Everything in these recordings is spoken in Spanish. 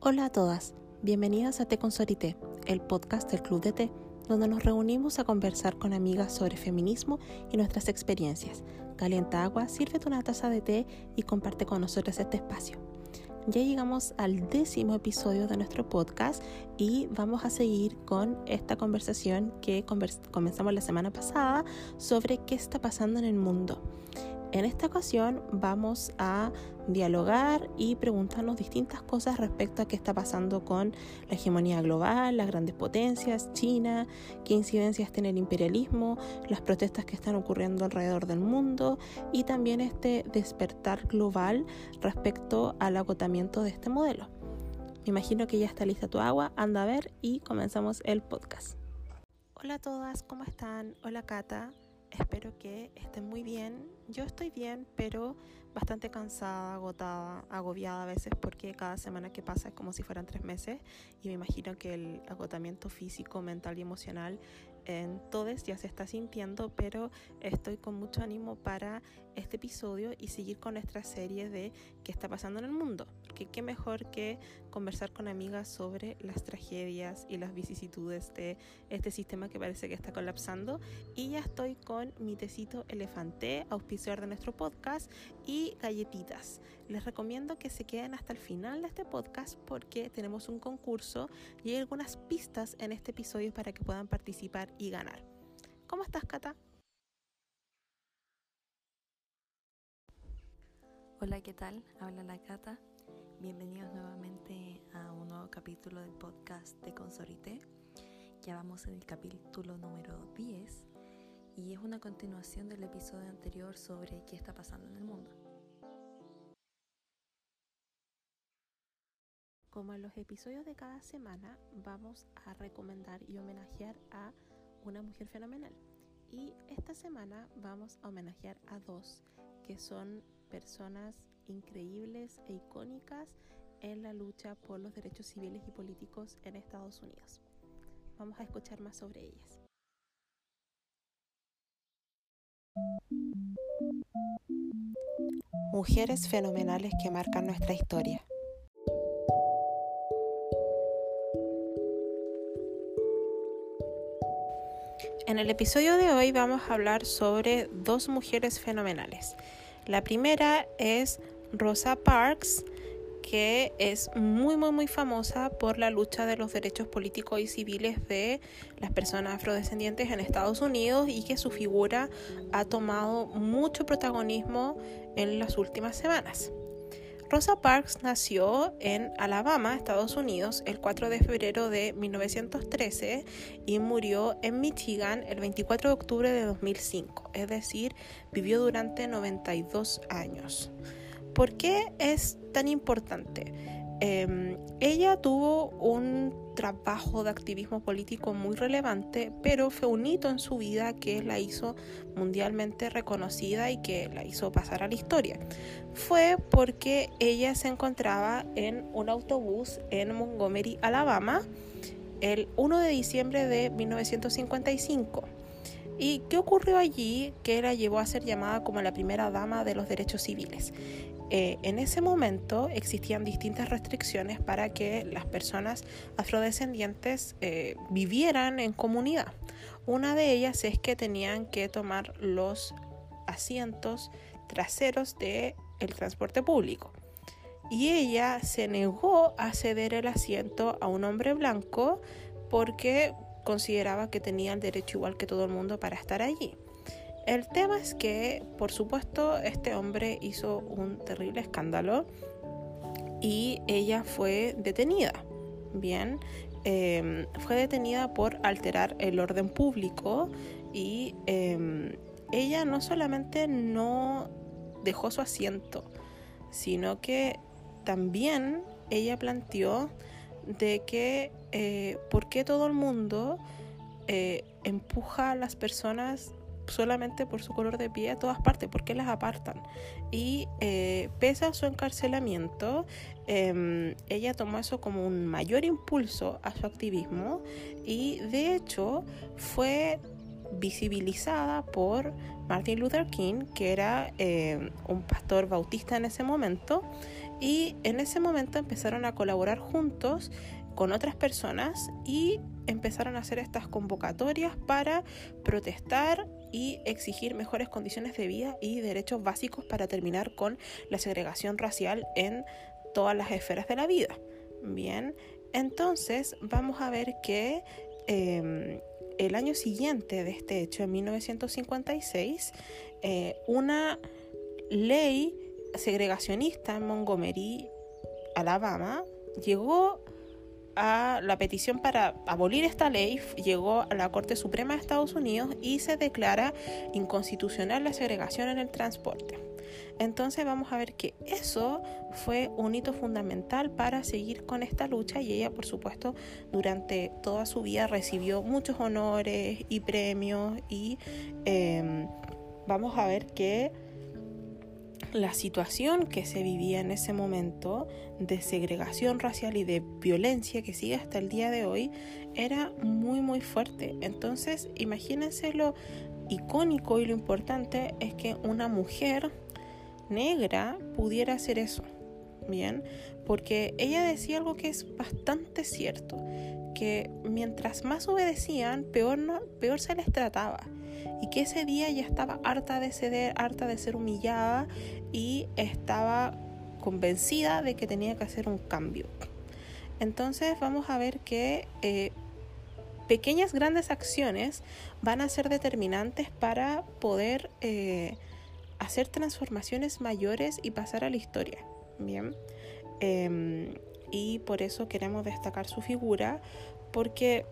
Hola a todas, bienvenidas a Té con Sorité, el podcast del Club de Té, donde nos reunimos a conversar con amigas sobre feminismo y nuestras experiencias. Calienta agua, sírvete una taza de té y comparte con nosotras este espacio. Ya llegamos al décimo episodio de nuestro podcast y vamos a seguir con esta conversación que comenzamos la semana pasada sobre qué está pasando en el mundo. En esta ocasión vamos a dialogar y preguntarnos distintas cosas respecto a qué está pasando con la hegemonía global, las grandes potencias, China, qué incidencias tiene el imperialismo, las protestas que están ocurriendo alrededor del mundo y también este despertar global respecto al agotamiento de este modelo. Me imagino que ya está lista tu agua, anda a ver y comenzamos el podcast. Hola a todas, ¿cómo están? Hola Cata. Espero que estén muy bien. Yo estoy bien, pero bastante cansada, agotada, agobiada a veces porque cada semana que pasa es como si fueran tres meses y me imagino que el agotamiento físico, mental y emocional en todos ya se está sintiendo, pero estoy con mucho ánimo para este episodio y seguir con nuestra serie de qué está pasando en el mundo. Que qué mejor que conversar con amigas sobre las tragedias y las vicisitudes de este sistema que parece que está colapsando. Y ya estoy con mi tecito elefante, auspiciador de nuestro podcast, y galletitas. Les recomiendo que se queden hasta el final de este podcast porque tenemos un concurso y hay algunas pistas en este episodio para que puedan participar y ganar. ¿Cómo estás, Cata? Hola, ¿qué tal? Habla la Cata. Bienvenidos nuevamente a un nuevo capítulo del podcast de Consorité. Ya vamos en el capítulo número 10 y es una continuación del episodio anterior sobre qué está pasando en el mundo. Como en los episodios de cada semana, vamos a recomendar y homenajear a una mujer fenomenal. Y esta semana vamos a homenajear a dos que son personas increíbles e icónicas en la lucha por los derechos civiles y políticos en Estados Unidos. Vamos a escuchar más sobre ellas. Mujeres fenomenales que marcan nuestra historia. En el episodio de hoy vamos a hablar sobre dos mujeres fenomenales. La primera es Rosa Parks, que es muy muy muy famosa por la lucha de los derechos políticos y civiles de las personas afrodescendientes en Estados Unidos y que su figura ha tomado mucho protagonismo en las últimas semanas. Rosa Parks nació en Alabama, Estados Unidos, el 4 de febrero de 1913 y murió en Michigan el 24 de octubre de 2005, es decir, vivió durante 92 años. ¿Por qué es tan importante? Em, ella tuvo un trabajo de activismo político muy relevante, pero fue un hito en su vida que la hizo mundialmente reconocida y que la hizo pasar a la historia. Fue porque ella se encontraba en un autobús en Montgomery, Alabama, el 1 de diciembre de 1955. ¿Y qué ocurrió allí que la llevó a ser llamada como la primera dama de los derechos civiles? Eh, en ese momento existían distintas restricciones para que las personas afrodescendientes eh, vivieran en comunidad. Una de ellas es que tenían que tomar los asientos traseros del el transporte público. Y ella se negó a ceder el asiento a un hombre blanco porque consideraba que tenía el derecho igual que todo el mundo para estar allí. El tema es que, por supuesto, este hombre hizo un terrible escándalo y ella fue detenida. Bien, em, fue detenida por alterar el orden público y em, ella no solamente no dejó su asiento, sino que también ella planteó de que eh, por qué todo el mundo eh, empuja a las personas solamente por su color de piel a todas partes, porque las apartan. Y eh, pese a su encarcelamiento, em, ella tomó eso como un mayor impulso a su activismo y de hecho fue visibilizada por Martin Luther King, que era em, un pastor bautista en ese momento, y en ese momento empezaron a colaborar juntos con otras personas y empezaron a hacer estas convocatorias para protestar y exigir mejores condiciones de vida y derechos básicos para terminar con la segregación racial en todas las esferas de la vida. Bien, entonces vamos a ver que em, el año siguiente de este hecho, en 1956, eh, una ley segregacionista en Montgomery, Alabama, llegó la petición para abolir esta ley, llegó a la Corte Suprema de Estados Unidos y se declara inconstitucional la segregación en el transporte. Entonces vamos a ver que eso fue un hito fundamental para seguir con esta lucha y ella por supuesto durante toda su vida recibió muchos honores y premios y em, vamos a ver que la situación que se vivía en ese momento de segregación racial y de violencia que sigue hasta el día de hoy era muy muy fuerte. Entonces imagínense lo icónico y lo importante es que una mujer negra pudiera hacer eso. Bien, porque ella decía algo que es bastante cierto, que mientras más obedecían, peor, no, peor se les trataba. Y que ese día ya estaba harta de ceder, harta de ser humillada y estaba convencida de que tenía que hacer un cambio. Entonces vamos a ver que eh, pequeñas grandes acciones van a ser determinantes para poder eh, hacer transformaciones mayores y pasar a la historia. Bien. Em, y por eso queremos destacar su figura, porque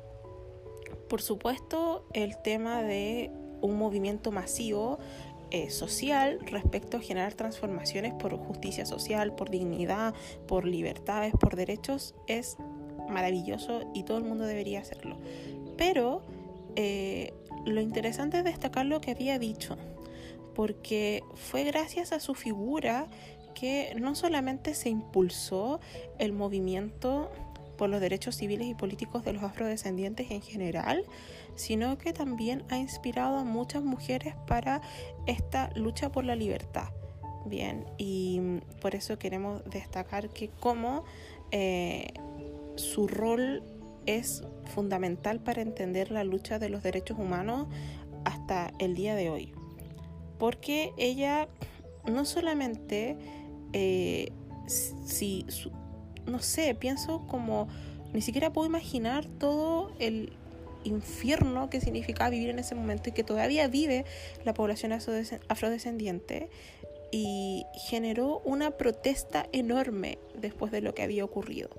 por supuesto el tema de un movimiento masivo eh, social respecto a generar transformaciones por justicia social, por dignidad, por libertades, por derechos, es maravilloso y todo el mundo debería hacerlo. Pero eh, lo interesante es destacar lo que había dicho porque fue gracias a su figura que no solamente se impulsó el movimiento por los derechos civiles y políticos de los afrodescendientes en general, sino que también ha inspirado a muchas mujeres para esta lucha por la libertad. Bien, y por eso queremos destacar que como eh, su rol es fundamental para entender la lucha de los derechos humanos hasta el día de hoy porque ella no solamente, eh, si, no sé, pienso como, ni siquiera puedo imaginar todo el infierno que significaba vivir en ese momento y que todavía vive la población afrodescendiente y generó una protesta enorme después de lo que había ocurrido.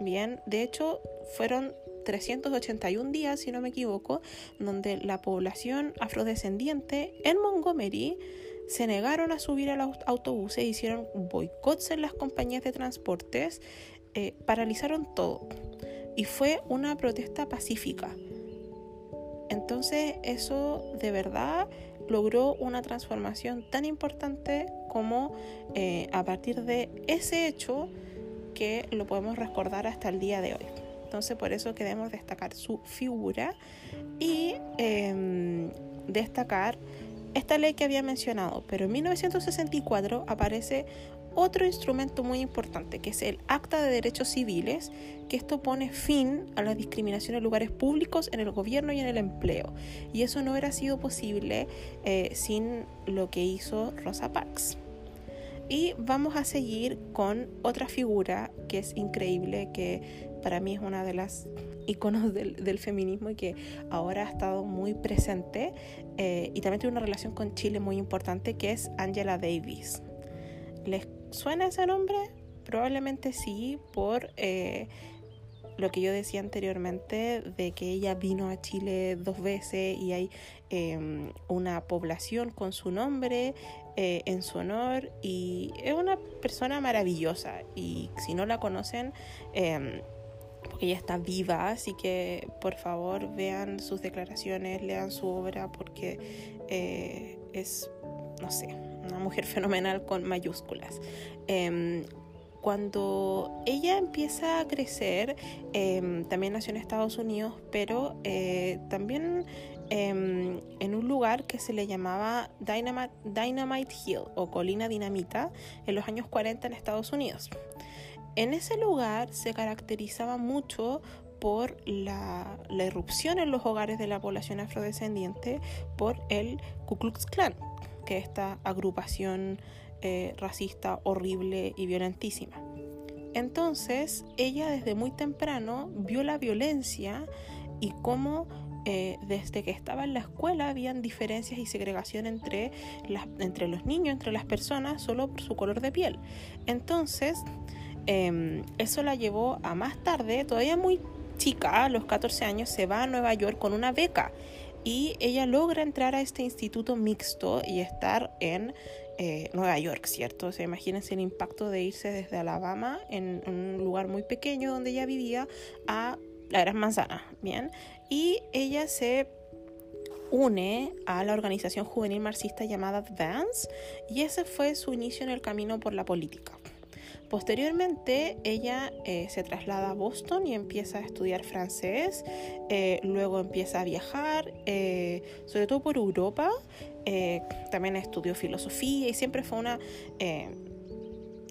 Bien, de hecho fueron 381 días, si no me equivoco, donde la población afrodescendiente en Montgomery se negaron a subir a los autobuses, hicieron boicots en las compañías de transportes, eh, paralizaron todo. Y fue una protesta pacífica. Entonces eso de verdad logró una transformación tan importante como eh, a partir de ese hecho que lo podemos recordar hasta el día de hoy. Entonces por eso queremos destacar su figura y em, destacar esta ley que había mencionado. Pero en 1964 aparece otro instrumento muy importante, que es el Acta de Derechos Civiles, que esto pone fin a la discriminación en lugares públicos, en el gobierno y en el empleo. Y eso no hubiera sido posible eh, sin lo que hizo Rosa Parks. Y vamos a seguir con otra figura que es increíble, que para mí es una de las iconos del, feminismo y que ahora ha estado muy presente eh, y también tiene una relación con Chile muy importante que es Angela Davis. ¿Les suena ese nombre? Probablemente sí, por eh, lo que yo decía anteriormente de que ella vino a Chile dos veces y hay em, una población con su nombre eh, en su honor y es una persona maravillosa y si no la conocen em, ella está viva, así que por favor vean sus declaraciones, lean su obra porque eh, es, no sé, una mujer fenomenal con mayúsculas. Em, cuando ella empieza a crecer, em, también nació en Estados Unidos, pero eh, también em, en un lugar que se le llamaba Dynamite, Dynamite Hill o Colina Dinamita en los años 40 en Estados Unidos. En ese lugar se caracterizaba mucho por la, irrupción en los hogares de la población afrodescendiente por el Ku Klux Klan, que es esta agrupación eh, racista horrible y violentísima. Entonces, ella desde muy temprano vio la violencia y cómo eh, desde que estaba en la escuela habían diferencias y segregación entre, entre los niños, entre las personas, solo por su color de piel. Entonces, em, eso la llevó a más tarde, todavía muy chica, a los 14 años, se va a Nueva York con una beca y ella logra entrar a este instituto mixto y estar en eh, Nueva York, ¿cierto? O sea, imagínense el impacto de irse desde Alabama, en, un lugar muy pequeño donde ella vivía, a la Gran Manzana, ¿bien? Y ella se une a la organización juvenil marxista llamada Advance y ese fue su inicio en el camino por la política. Posteriormente, ella eh, se traslada a Boston y empieza a estudiar francés, eh, luego empieza a viajar, eh, sobre todo por Europa, también estudió filosofía y siempre fue una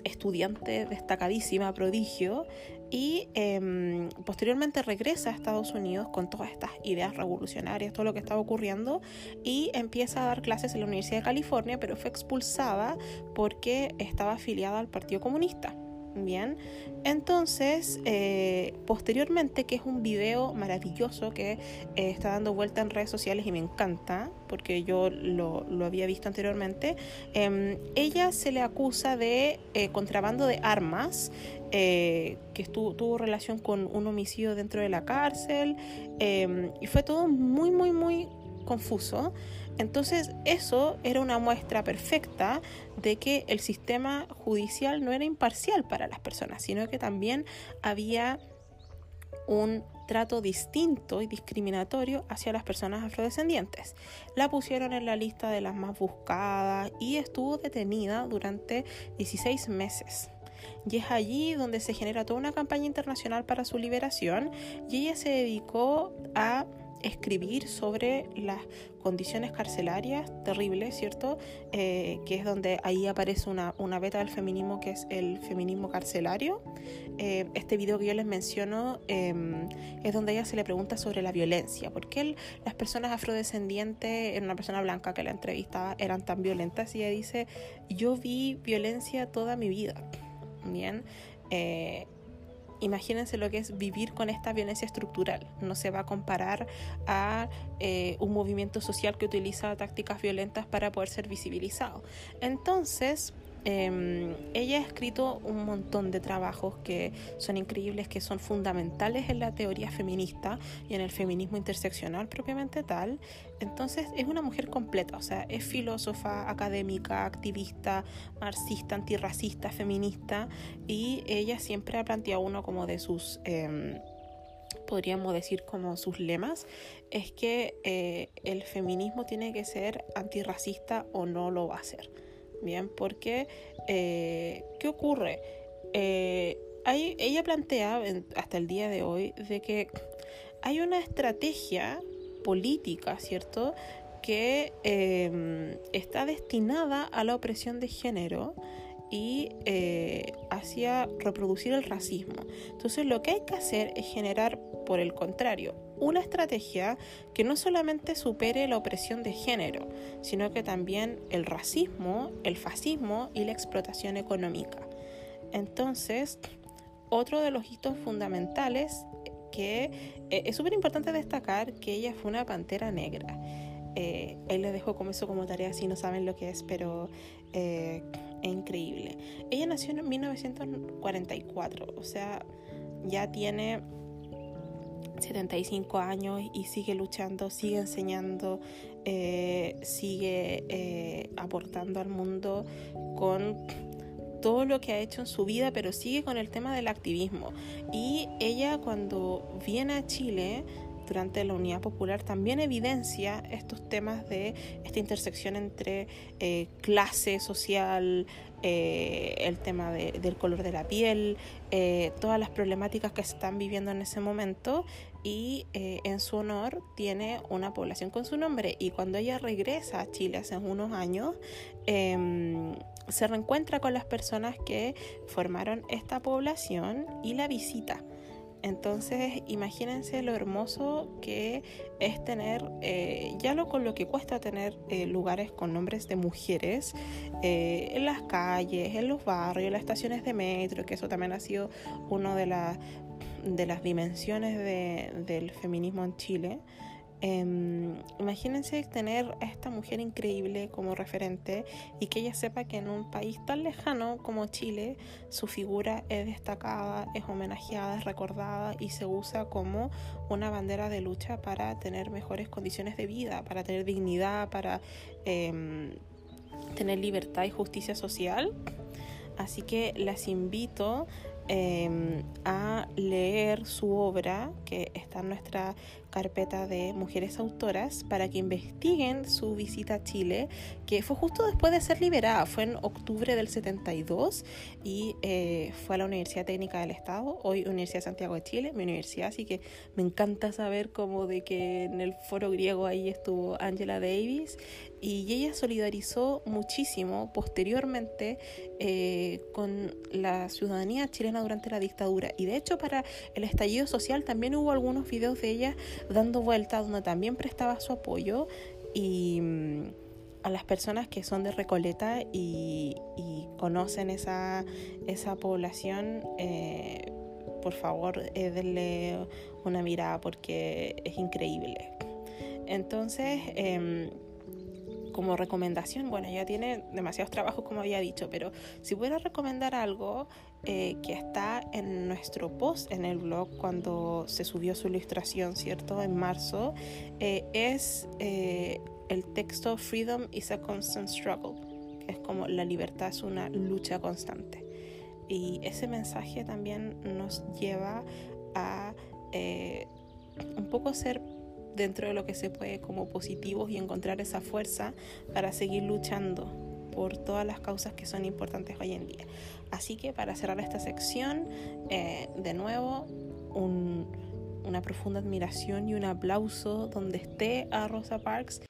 estudiante destacadísima, prodigio, y em, posteriormente regresa a Estados Unidos con todas estas ideas revolucionarias, todo lo que estaba ocurriendo, y empieza a dar clases en la Universidad de California, pero fue expulsada porque estaba afiliada al Partido Comunista. Bien, entonces, eh, posteriormente, que es un video maravilloso que eh, está dando vuelta en redes sociales y me encanta, porque yo lo, había visto anteriormente, em, ella se le acusa de eh, contrabando de armas, que tuvo relación con un homicidio dentro de la cárcel, em, y fue todo muy, muy, muy confuso. Entonces eso era una muestra perfecta de que el sistema judicial no era imparcial para las personas, sino que también había un trato distinto y discriminatorio hacia las personas afrodescendientes. La pusieron en la lista de las más buscadas y estuvo detenida durante 16 meses. Y es allí donde se genera toda una campaña internacional para su liberación y ella se dedicó a escribir sobre las condiciones carcelarias terribles, ¿cierto? Eh, que es donde ahí aparece una, una, beta del feminismo que es el feminismo carcelario. Eh, este video que yo les menciono em, es donde ella se le pregunta sobre la violencia, por qué las personas afrodescendientes, en una persona blanca que la entrevistaba, eran tan violentas y ella dice, yo vi violencia toda mi vida, ¿bien? Imagínense lo que es vivir con esta violencia estructural. No se va a comparar a eh, un movimiento social que utiliza tácticas violentas para poder ser visibilizado. Entonces, Em, ella ha escrito un montón de trabajos que son increíbles, que son fundamentales en la teoría feminista y en el feminismo interseccional propiamente tal. Entonces es una mujer completa, o sea, es filósofa, académica, activista, marxista, antirracista, feminista y ella siempre ha planteado uno como de sus... Em, podríamos decir como sus lemas, es que eh, el feminismo tiene que ser antirracista o no lo va a ser. Bien, porque eh, ¿qué ocurre? Eh, ella plantea hasta el día de hoy de que hay una estrategia política, ¿cierto? que em, está destinada a la opresión de género y eh, hacia reproducir el racismo. Entonces lo que hay que hacer es generar, por el contrario, una estrategia que no solamente supere la opresión de género, sino que también el racismo, el fascismo y la explotación económica. Entonces, otro de los hitos fundamentales que eh, es súper importante destacar que ella fue una pantera negra. Eh, él le dejo como eso como tarea si no saben lo que es, pero eh, es increíble. Ella nació en 1944, o sea, ya tiene 75 años y sigue luchando, sigue enseñando, eh, sigue eh, aportando al mundo con todo lo que ha hecho en su vida, pero sigue con el tema del activismo. Y ella cuando viene a Chile durante la Unidad Popular también evidencia estos temas de esta intersección entre eh, clase social, eh, el tema del color de la piel, eh, todas las problemáticas que se están viviendo en ese momento y en su honor tiene una población con su nombre y cuando ella regresa a Chile hace unos años em, se reencuentra con las personas que formaron esta población y la visita. Entonces, imagínense lo hermoso que es tener, eh, ya lo con lo que cuesta tener eh, lugares con nombres de mujeres eh, en las calles, en los barrios, en las estaciones de metro, que eso también ha sido una de, de las dimensiones del feminismo en Chile. Em, imagínense tener a esta mujer increíble como referente y que ella sepa que en un país tan lejano como Chile su figura es destacada, es homenajeada, es recordada y se usa como una bandera de lucha para tener mejores condiciones de vida, para tener dignidad, para em, tener libertad y justicia social. Así que las invito em, a leer su obra que está en nuestra carpeta de mujeres autoras para que investiguen su visita a Chile, que fue justo después de ser liberada, fue en octubre del 72 y eh, fue a la Universidad Técnica del Estado, hoy Universidad de Santiago de Chile, mi universidad, así que me encanta saber como de que en el foro griego ahí estuvo Angela Davis y ella solidarizó muchísimo posteriormente eh, con la ciudadanía chilena durante la dictadura y de hecho para el estallido social también hubo algunos videos de ella dando vueltas donde también prestaba su apoyo y mm, a las personas que son de Recoleta y, conocen esa, esa población, eh, por favor, eh, denle una mirada porque es increíble. Entonces, em, como recomendación, bueno, ya tiene demasiados trabajos como había dicho, pero si pudiera recomendar algo eh, que está en nuestro post en el blog cuando se subió su ilustración, ¿cierto? En marzo, eh, es eh, el texto Freedom is a Constant Struggle, que es como la libertad es una lucha constante. Y ese mensaje también nos lleva a un poco ser dentro de lo que se puede como positivos y encontrar esa fuerza para seguir luchando por todas las causas que son importantes hoy en día. Así que para cerrar esta sección, eh, de nuevo, una profunda admiración y un aplauso donde esté a Rosa Parks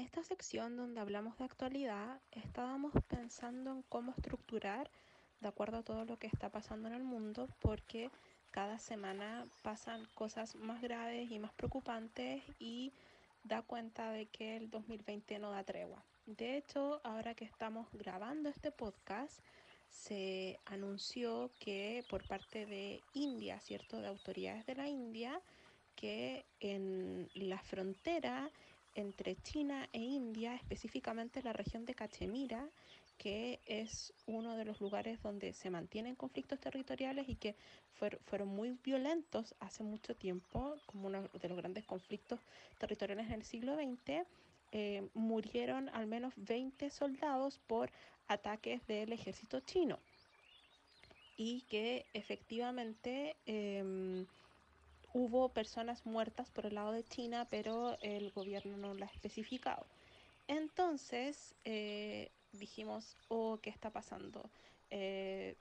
En esta sección donde hablamos de actualidad, estábamos pensando en cómo estructurar de acuerdo a todo lo que está pasando en el mundo, porque cada semana pasan cosas más graves y más preocupantes y da cuenta de que el 2020 no da tregua. De hecho, ahora que estamos grabando este podcast, se anunció que por parte de India, ¿cierto? De autoridades de la India, que en la frontera entre China e India, específicamente la región de Cachemira, que es uno de los lugares donde se mantienen conflictos territoriales y que fueron muy violentos hace mucho tiempo, como uno de los grandes conflictos territoriales en el siglo XX, eh, murieron al menos 20 soldados por ataques del ejército chino. Y que efectivamente em, hubo personas muertas por el lado de China, pero el gobierno no lo ha especificado. Entonces eh, dijimos, oh, ¿qué está pasando? Eh,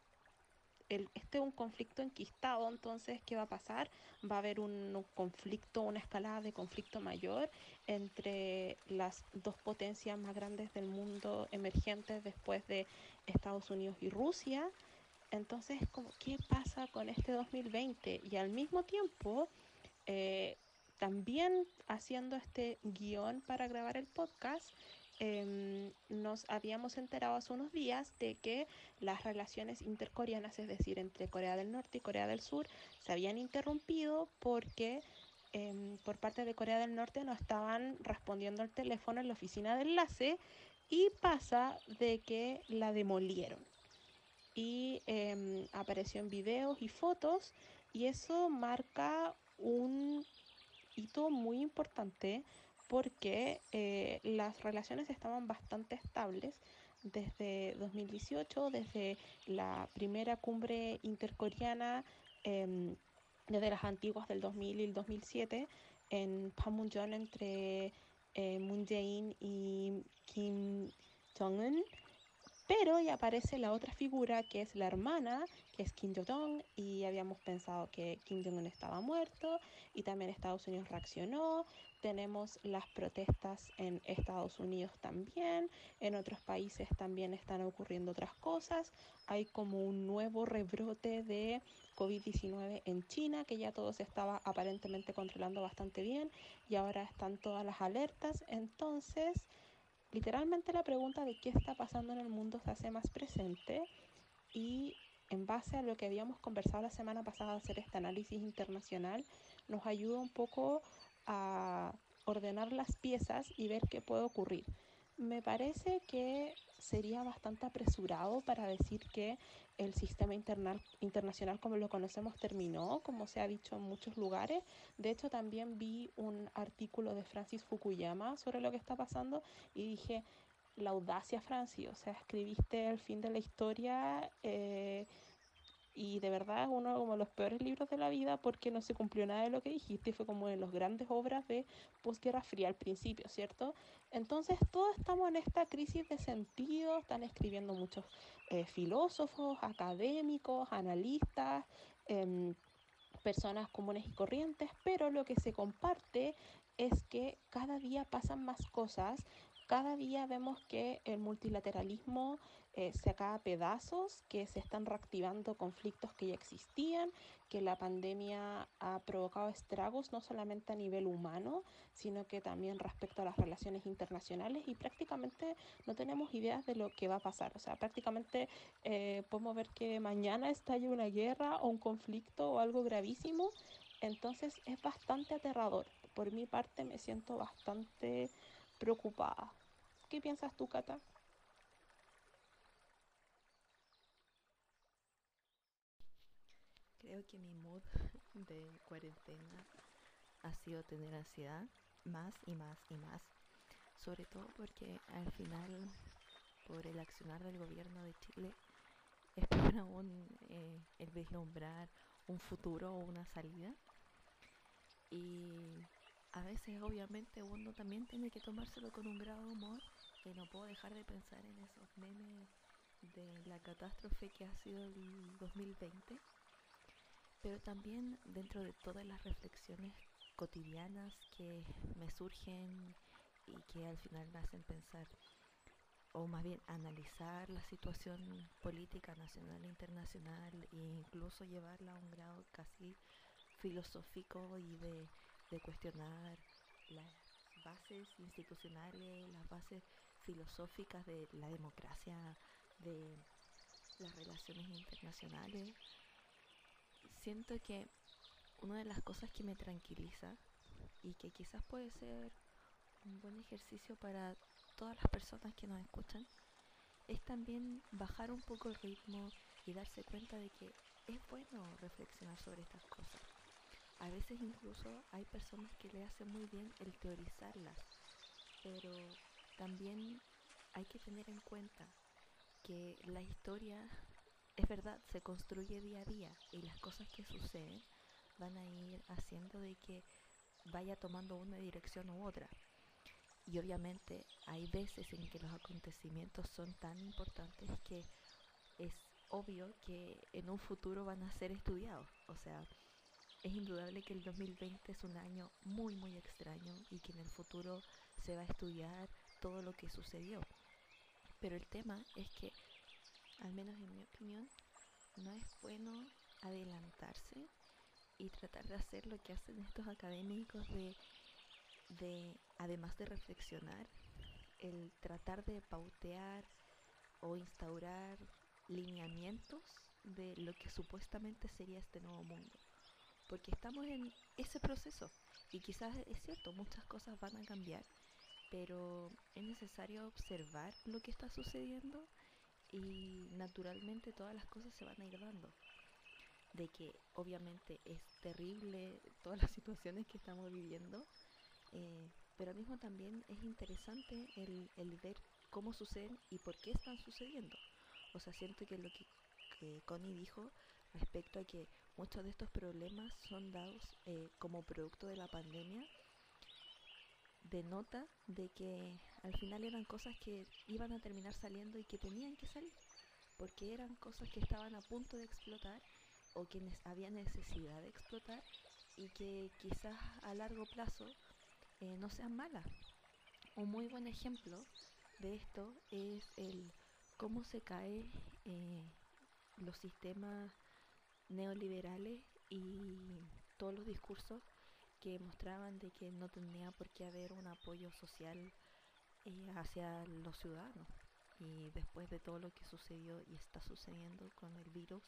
este es un conflicto enquistado, entonces, ¿qué va a pasar? Va a haber un, conflicto, una escalada de conflicto mayor entre las dos potencias más grandes del mundo emergentes después de Estados Unidos y Rusia. Entonces, ¿qué pasa con este 2020? Y al mismo tiempo, eh, también haciendo este guion para grabar el podcast, em, nos habíamos enterado hace unos días de que las relaciones intercoreanas, es decir, entre Corea del Norte y Corea del Sur, se habían interrumpido porque em, por parte de Corea del Norte no estaban respondiendo al teléfono en la oficina de enlace y pasa de que la demolieron y em, apareció en videos y fotos y eso marca un hito muy importante porque eh, las relaciones estaban bastante estables desde 2018, desde la primera cumbre intercoreana, em, desde las antiguas del 2000 y el 2007, en Panmunjom entre eh, Moon Jae-in y Kim Jong-un. Pero ya aparece la otra figura que es la hermana, que es Kim Jong-un, y habíamos pensado que Kim Jong-un estaba muerto y también Estados Unidos reaccionó. Tenemos las protestas en Estados Unidos también, en otros países también están ocurriendo otras cosas. Hay como un nuevo rebrote de COVID-19 en China, que ya todo se estaba aparentemente controlando bastante bien y ahora están todas las alertas. Entonces, literalmente la pregunta de qué está pasando en el mundo se hace más presente y en base a lo que habíamos conversado la semana pasada, hacer este análisis internacional nos ayuda un poco a ordenar las piezas y ver qué puede ocurrir. Me parece que sería bastante apresurado para decir que el sistema internacional como lo conocemos terminó, como se ha dicho en muchos lugares. De hecho, también vi un artículo de Francis Fukuyama sobre lo que está pasando y dije, la audacia, Francis, o sea, escribiste el fin de la historia. Eh, y de verdad es uno como los peores libros de la vida porque no se cumplió nada de lo que dijiste y fue como de las grandes obras de posguerra fría al principio, ¿cierto? Entonces todos estamos en esta crisis de sentido, están escribiendo muchos eh, filósofos, académicos, analistas, em, personas comunes y corrientes, pero lo que se comparte es que cada día pasan más cosas cada día vemos que el multilateralismo eh, se acaba a pedazos, que se están reactivando conflictos que ya existían, que la pandemia ha provocado estragos no solamente a nivel humano, sino que también respecto a las relaciones internacionales y prácticamente no tenemos ideas de lo que va a pasar. O sea, prácticamente eh, podemos ver que mañana estalle una guerra o un conflicto o algo gravísimo. Entonces es bastante aterrador. Por mi parte me siento bastante preocupada. ¿Qué piensas tú, Cata? Creo que mi mood de cuarentena ha sido tener ansiedad más y más y más. Sobre todo porque al final, por el accionar del gobierno de Chile, espero aún eh, el vislumbrar un futuro o una salida. Y a veces obviamente uno también tiene que tomárselo con un grado de humor y no puedo dejar de pensar en esos memes de la catástrofe que ha sido el 2020 pero también dentro de todas las reflexiones cotidianas que me surgen y que al final me hacen pensar o más bien analizar la situación política nacional e internacional e incluso llevarla a un grado casi filosófico y de de cuestionar las bases institucionales, las bases filosóficas de la democracia, de las relaciones internacionales. Siento que una de las cosas que me tranquiliza y que quizás puede ser un buen ejercicio para todas las personas que nos escuchan es también bajar un poco el ritmo y darse cuenta de que es bueno reflexionar sobre estas cosas. A veces incluso hay personas que le hacen muy bien el teorizarlas, pero también hay que tener en cuenta que la historia es verdad, se construye día a día y las cosas que suceden van a ir haciendo de que vaya tomando una dirección u otra. Y obviamente hay veces en que los acontecimientos son tan importantes que es obvio que en un futuro van a ser estudiados. O sea, es indudable que el 2020 es un año muy muy extraño y que en el futuro se va a estudiar todo lo que sucedió. Pero el tema es que, al menos en mi opinión, no es bueno adelantarse y tratar de hacer lo que hacen estos académicos de, de además de reflexionar, el tratar de pautear o instaurar lineamientos de lo que supuestamente sería este nuevo mundo. Porque estamos en ese proceso y quizás es cierto, muchas cosas van a cambiar, pero es necesario observar lo que está sucediendo y naturalmente todas las cosas se van a ir dando. De que obviamente es terrible todas las situaciones que estamos viviendo, eh, pero al mismo también es interesante el, el ver cómo suceden y por qué están sucediendo. O sea, siento que lo que, que Connie dijo respecto a que muchos de estos problemas son dados eh, como producto de la pandemia denota de que al final eran cosas que iban a terminar saliendo y que tenían que salir, porque eran cosas que estaban a punto de explotar o que había necesidad de explotar y que quizás a largo plazo eh, no sean malas. Un muy buen ejemplo de esto es el cómo se cae eh, los sistemas neoliberales y todos los discursos que mostraban de que no tenía por qué haber un apoyo social hacia los ciudadanos. Y después de todo lo que sucedió y está sucediendo con el virus,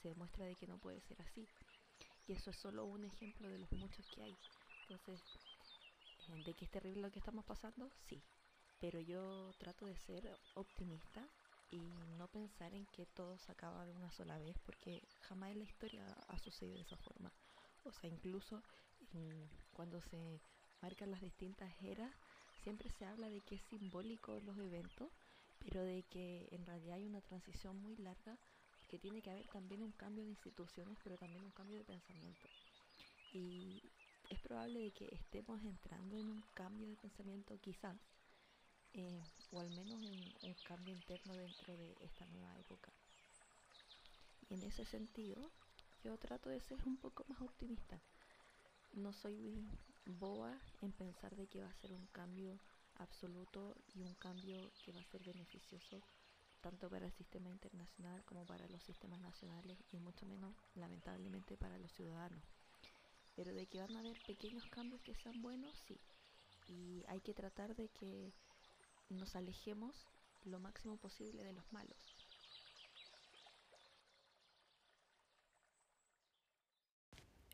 se demuestra de que no puede ser así. Y eso es solo un ejemplo de los muchos que hay. Entonces, eh, ¿de que es terrible lo que estamos pasando? Sí. Pero yo trato de ser optimista y no pensar en que todo se acaba de una sola vez, porque jamás en la historia ha sucedido de esa forma. O sea, incluso cuando se marcan las distintas eras, siempre se habla de que es simbólico los eventos, pero de que en realidad hay una transición muy larga, que tiene que haber también un cambio de instituciones, pero también un cambio de pensamiento. Y es probable de que estemos entrando en un cambio de pensamiento quizás, eh, o al menos en un cambio interno dentro de esta nueva época. Y en ese sentido, yo trato de ser un poco más optimista. No soy boa en pensar de que va a ser un cambio absoluto y un cambio que va a ser beneficioso tanto para el sistema internacional como para los sistemas nacionales y mucho menos lamentablemente para los ciudadanos. Pero de que van a haber pequeños cambios que sean buenos, sí. Y hay que tratar de que nos alejemos lo máximo posible de los malos.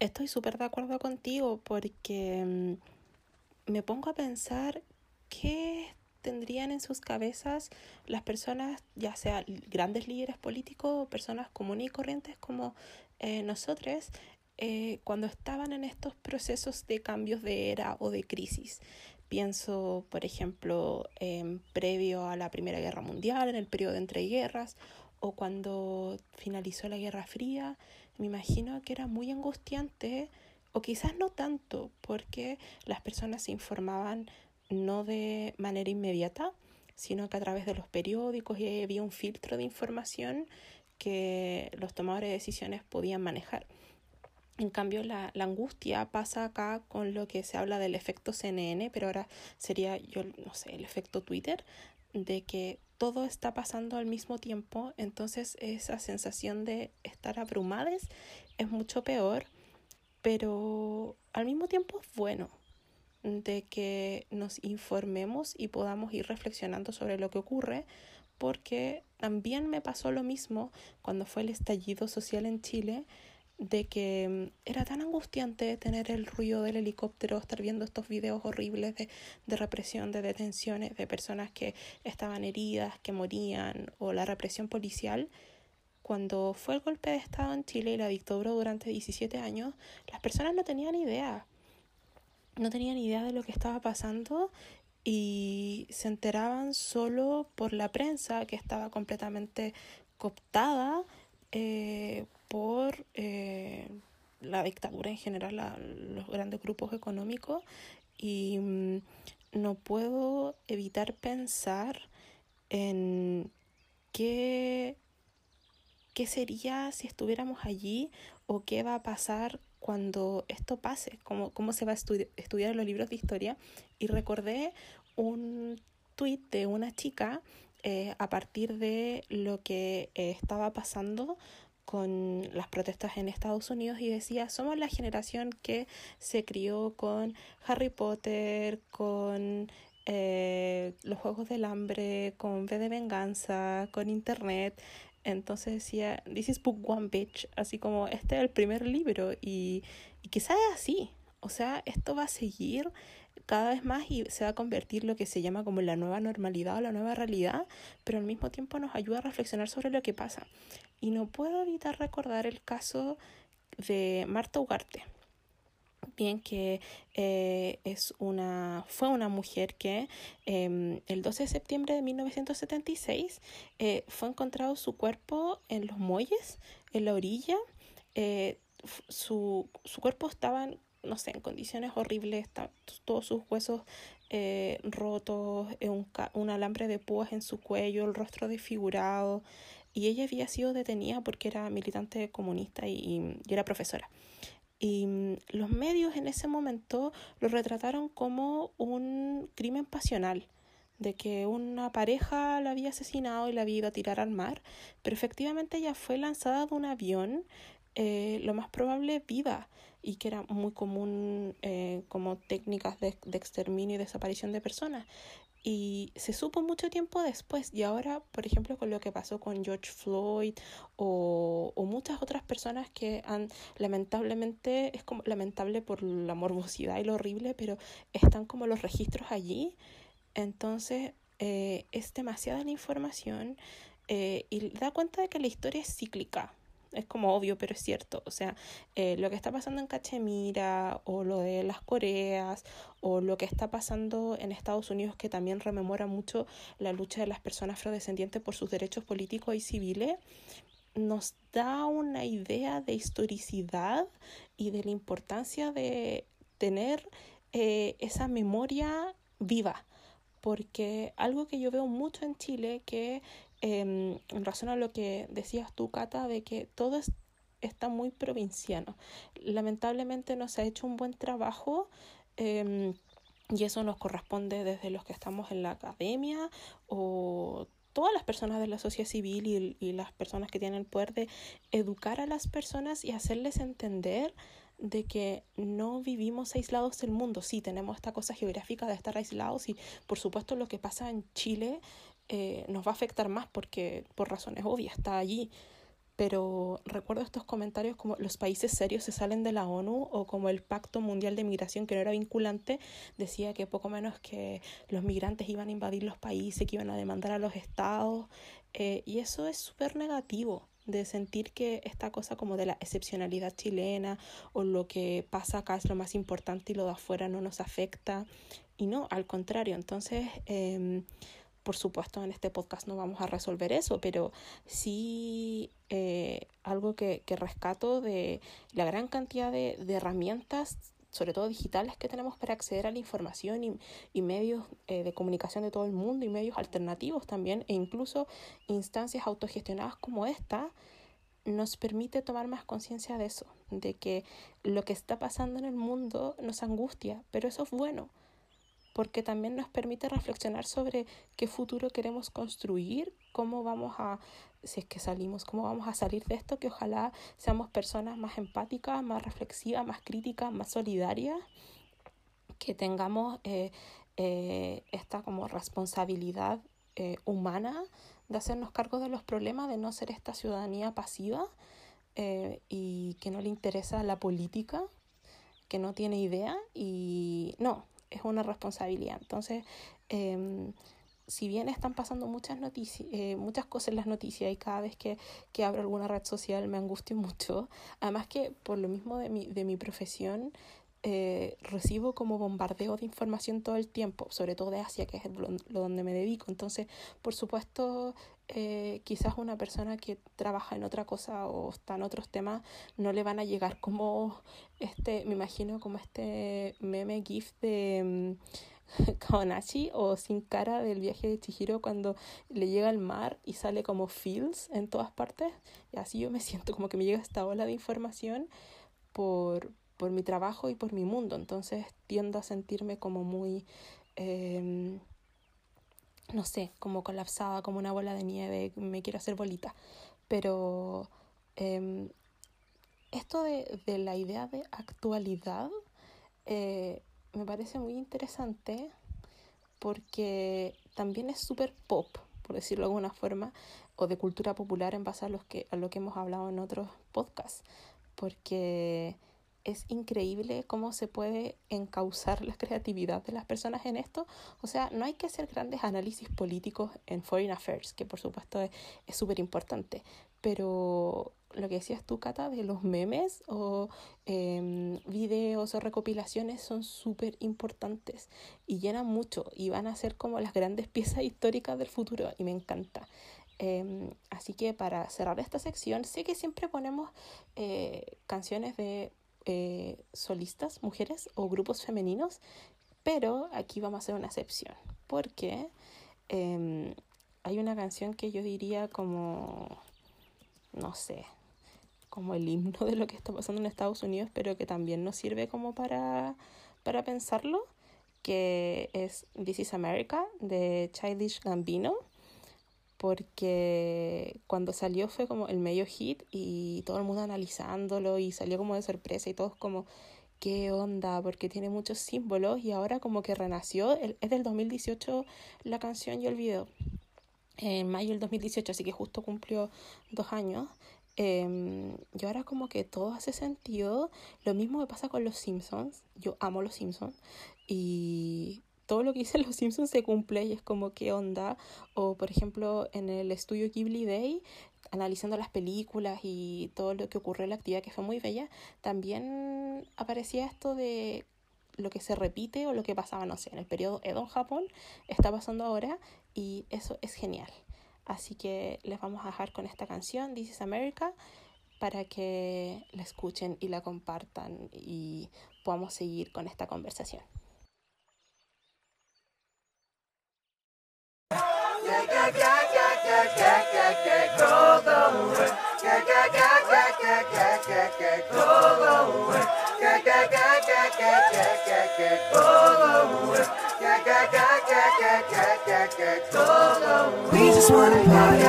Estoy súper de acuerdo contigo porque mm, me pongo a pensar qué tendrían en sus cabezas las personas, ya sea grandes líderes políticos o personas comunes y corrientes como eh, nosotros, eh, cuando estaban en estos procesos de cambios de era o de crisis. Pienso, por ejemplo, en previo a la Primera Guerra Mundial, en el periodo entre guerras, o cuando finalizó la Guerra Fría, me imagino que era muy angustiante, o quizás no tanto, porque las personas se informaban no de manera inmediata, sino que a través de los periódicos y había un filtro de información que los tomadores de decisiones podían manejar. En cambio, la, la, angustia pasa acá con lo que se habla del efecto CNN, pero ahora sería, yo no sé, el efecto Twitter, de que todo está pasando al mismo tiempo, entonces esa sensación de estar abrumades es mucho peor, pero al mismo tiempo es bueno de que nos informemos y podamos ir reflexionando sobre lo que ocurre, porque también me pasó lo mismo cuando fue el estallido social en Chile de que mm, era tan angustiante tener el ruido del helicóptero, estar viendo estos videos horribles de, de, represión, de detenciones, de personas que estaban heridas, que morían, o la represión policial. Cuando fue el golpe de Estado en Chile y la dictadura durante 17 años, las personas no tenían idea. No tenían idea de lo que estaba pasando y se enteraban solo por la prensa que estaba completamente cooptada eh, por eh, la dictadura en general, los grandes grupos económicos y mm, no puedo evitar pensar en qué, qué sería si estuviéramos allí o qué va a pasar cuando esto pase, cómo, cómo se va a estudiar los libros de historia. Y recordé un tuit de una chica eh, a partir de lo que eh, estaba pasando con las protestas en Estados Unidos y decía, somos la generación que se crió con Harry Potter, con eh, los Juegos del Hambre, con V de Venganza, con Internet. Entonces decía, this is book one bitch, así como este es el primer libro y, y quizás es así, o sea, esto va a seguir cada vez más y se va a convertir lo que se llama como la nueva normalidad o la nueva realidad, pero al mismo tiempo nos ayuda a reflexionar sobre lo que pasa. Y no puedo evitar recordar el caso de Marta Ugarte, también que eh, es una, fue una mujer que em, el 12 de septiembre de 1976 eh, fue encontrado su cuerpo en los muelles, en la orilla. Eh, su, su cuerpo estaba, no sé, en condiciones horribles, todos sus huesos rotos, un, un alambre de púas en su cuello, el rostro desfigurado. Y ella había sido detenida porque era militante comunista y era profesora. Y mm, los medios en ese momento lo retrataron como un crimen pasional, de que una pareja la había asesinado y la había ido a tirar al mar, pero efectivamente ella fue lanzada de un avión, eh, lo más probable viva, y que era muy común eh, como técnicas de, de exterminio y desaparición de personas. Y se supo mucho tiempo después. Y ahora, por ejemplo, con lo que pasó con George Floyd o, o muchas otras personas que han, lamentablemente, es como lamentable por la morbosidad y lo horrible, pero están como los registros allí. Entonces, eh, es demasiada la información eh, y da cuenta de que la historia es cíclica es como obvio, pero es cierto. O sea, eh, lo que está pasando en Cachemira, o lo de las Coreas, o lo que está pasando en Estados Unidos, que también rememora mucho la lucha de las personas afrodescendientes por sus derechos políticos y civiles, nos da una idea de historicidad y de la importancia de tener eh, esa memoria viva. Porque algo que yo veo mucho en Chile, que Em, en razón a lo que decías tú, Cata, de que todo está muy provinciano. Lamentablemente no se ha hecho un buen trabajo. Em, y eso nos corresponde desde los que estamos en la academia o todas las personas de la sociedad civil y, y, las personas que tienen el poder de educar a las personas y hacerles entender de que no vivimos aislados del mundo. Sí, tenemos esta cosa geográfica de estar aislados y por supuesto lo que pasa en Chile eh, nos va a afectar más porque por razones obvias está allí. Pero recuerdo estos comentarios como los países serios se salen de la ONU o como el Pacto Mundial de Migración que no era vinculante decía que poco menos que los migrantes iban a invadir los países, que iban a demandar a los estados. Eh, y eso es súper negativo de sentir que esta cosa como de la excepcionalidad chilena o lo que pasa acá es lo más importante y lo de afuera no nos afecta. Y no, al contrario. Entonces, eh, por supuesto, en este podcast no vamos a resolver eso, pero sí eh, algo que, que, rescato de la gran cantidad de, herramientas, sobre todo digitales, que tenemos para acceder a la información y, y medios eh, de comunicación de todo el mundo y medios alternativos también, e incluso instancias autogestionadas como esta, nos permite tomar más conciencia de eso, de que lo que está pasando en el mundo nos angustia, pero eso es bueno porque también nos permite reflexionar sobre qué futuro queremos construir, cómo vamos a, si es que salimos, cómo vamos a salir de esto, que ojalá seamos personas más empáticas, más reflexivas, más críticas, más solidarias, que tengamos eh, eh, esta como responsabilidad eh, humana de hacernos cargo de los problemas, de no ser esta ciudadanía pasiva y que no le interesa la política, que no tiene idea y no, es una responsabilidad. Entonces, eh, si bien están pasando muchas noticias, eh, muchas cosas en las noticias y cada vez que, que abro alguna red social me angustio mucho, además que por lo mismo de mi, de mi profesión, eh, recibo como bombardeo de información todo el tiempo, sobre todo de Asia, que es lo, lo donde me dedico. Entonces, por supuesto, eh, quizás una persona que trabaja en otra cosa o está en otros temas no le van a llegar como este, me imagino como este meme gif de um, Kaonashi o sin cara del viaje de Chihiro cuando le llega al mar y sale como feels en todas partes. Y así yo me siento como que me llega esta ola de información por, por mi trabajo y por mi mundo. Entonces tiendo a sentirme como muy... Eh, no sé, como colapsada, como una bola de nieve, me quiero hacer bolita. Pero eh, esto de, de, la idea de actualidad eh, me parece muy interesante porque también es súper pop, por decirlo de alguna forma, o de cultura popular en base a, los que, a lo que hemos hablado en otros podcasts. Porque es increíble cómo se puede encauzar la creatividad de las personas en esto. O sea, no hay que hacer grandes análisis políticos en Foreign Affairs, que por supuesto es súper importante, pero lo que decías tú, Cata, de los memes o eh, videos o recopilaciones son súper importantes y llenan mucho y van a ser como las grandes piezas históricas del futuro y me encanta. Eh, así que para cerrar esta sección, sé que siempre ponemos eh, canciones de eh, solistas, mujeres o grupos femeninos, pero aquí vamos a hacer una excepción porque em, hay una canción que yo diría como, no sé, como el himno de lo que está pasando en Estados Unidos, pero que también nos sirve como para, para pensarlo, que es This is America de Childish Gambino, porque cuando salió fue como el medio hit y todo el mundo analizándolo y salió como de sorpresa y todos como, ¿qué onda? Porque tiene muchos símbolos y ahora como que renació, es del 2018 la canción y el video, en mayo del 2018, así que justo cumplió dos años. Eh, y ahora como que todo hace sentido. Lo mismo me pasa con los Simpsons. Yo amo los Simpsons. Y todo lo que dicen los Simpsons se cumple y es como qué onda. O por ejemplo en el estudio Ghibli Day, analizando las películas y todo lo que ocurrió en la actividad que fue muy bella, también aparecía esto de lo que se repite o lo que pasaba, no sé, en el periodo Edo en Japón, está pasando ahora y eso es genial. Así que les vamos a dejar con esta canción, This is America, para que la escuchen y la compartan y podamos seguir con esta conversación. We just wanna party.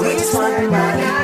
We just wanna party,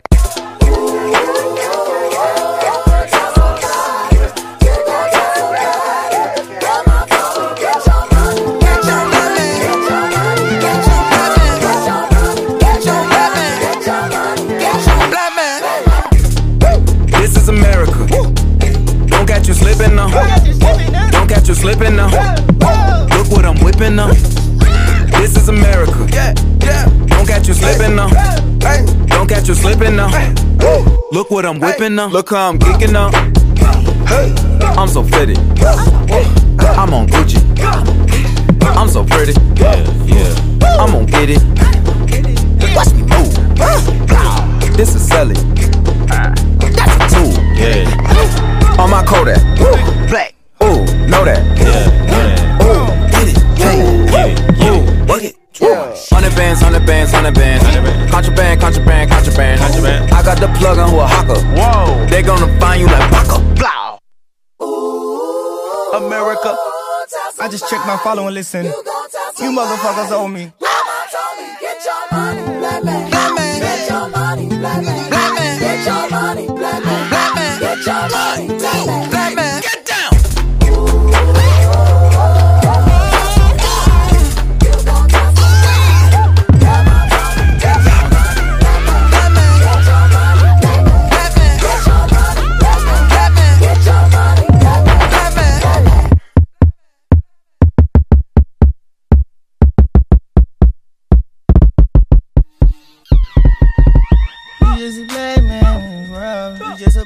Is America. Don't catch you slipping now. Don't catch you slipping now. Look what I'm whipping now. This is America. Don't catch you slipping now. Don't catch you slipping now. Look what I'm whipping now. Look how I'm geeking now. I'm so fitted. I'm on Gucci. I'm so pretty. Yeah, yeah. I'm gonna get it. Watch me move. This is Sally. That's a tool. Yeah. On my Kodak. Woo. Black. Ooh, know that. Yeah. Ooh, get it. Yeah. Ooh, work it. Yeah. Hundred bands, hundred bands, hundred bands. Contraband, contraband, contraband. Contraband. I got the plug on who a hawker. Whoa. They gonna find you like Baka. Blah. America. I just checked my follow and listen. You motherfuckers owe me. Get your money, black man. Black man. Get your money, black man. Black man. Get your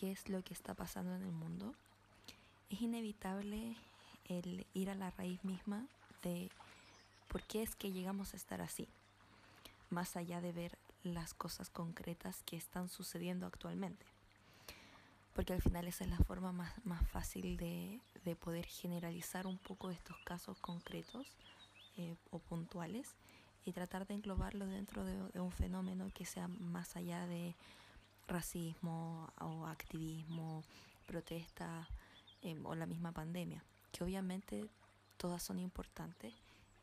qué es lo que está pasando en el mundo, es inevitable el ir a la raíz misma de por qué es que llegamos a estar así, más allá de ver las cosas concretas que están sucediendo actualmente. Porque al final esa es la forma más, más fácil de, de poder generalizar un poco estos casos concretos eh, o puntuales y tratar de englobarlo dentro de, de un fenómeno que sea más allá de racismo o activismo, protesta em, o la misma pandemia, que obviamente todas son importantes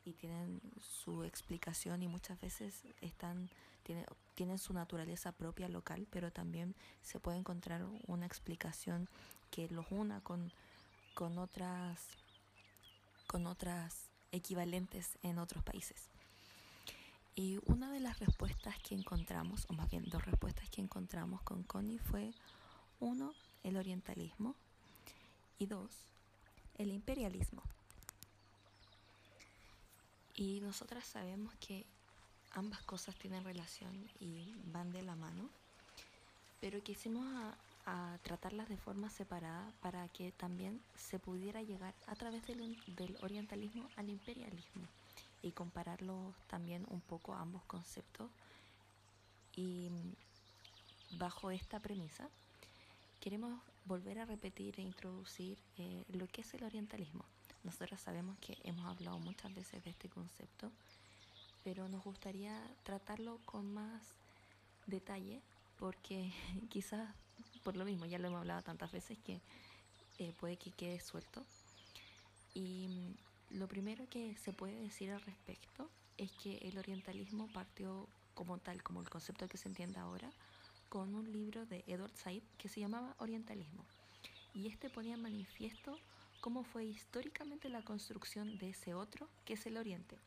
y tienen su explicación y muchas veces están tiene- tienen su naturaleza propia local, pero también se puede encontrar una explicación que los una con, con otras con otras equivalentes en otros países. Y una de las respuestas que encontramos, o más bien dos respuestas que encontramos con Connie fue, uno, el orientalismo y dos, el imperialismo. Y nosotras sabemos que ambas cosas tienen relación y van de la mano, pero quisimos tratarlas de forma separada para que también se pudiera llegar a través del orientalismo al imperialismo y compararlos también un poco ambos conceptos. Y bajo esta premisa queremos volver a repetir e introducir eh, lo que es el orientalismo. Nosotros sabemos que hemos hablado muchas veces de este concepto, pero nos gustaría tratarlo con más detalle porque quizás por lo mismo ya lo hemos hablado tantas veces que eh, puede que quede suelto. Y lo primero que se puede decir al respecto es que el orientalismo partió como tal, como el concepto que se entiende ahora, con un libro de Edward Said que se llamaba Orientalismo. Y este ponía en manifiesto cómo fue históricamente la construcción de ese otro que es el Oriente.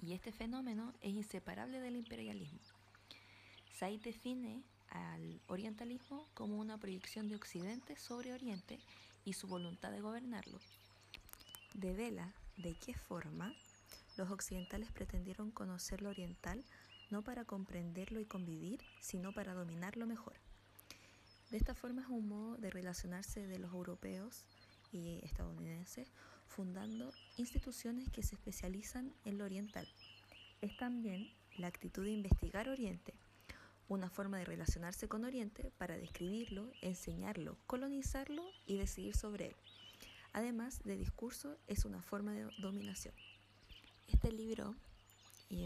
Y este fenómeno es inseparable del imperialismo. Said define al orientalismo como una proyección de Occidente sobre Oriente y su voluntad de gobernarlo. Devela de qué forma los occidentales pretendieron conocer lo oriental no para comprenderlo y convivir, sino para dominarlo mejor. De esta forma es un modo de relacionarse de los europeos y estadounidenses, fundando instituciones que se especializan en lo oriental. Es también la actitud de investigar Oriente, una forma de relacionarse con Oriente para describirlo, enseñarlo, colonizarlo y decidir sobre él. Además de discurso, es una forma de dominación. Este libro,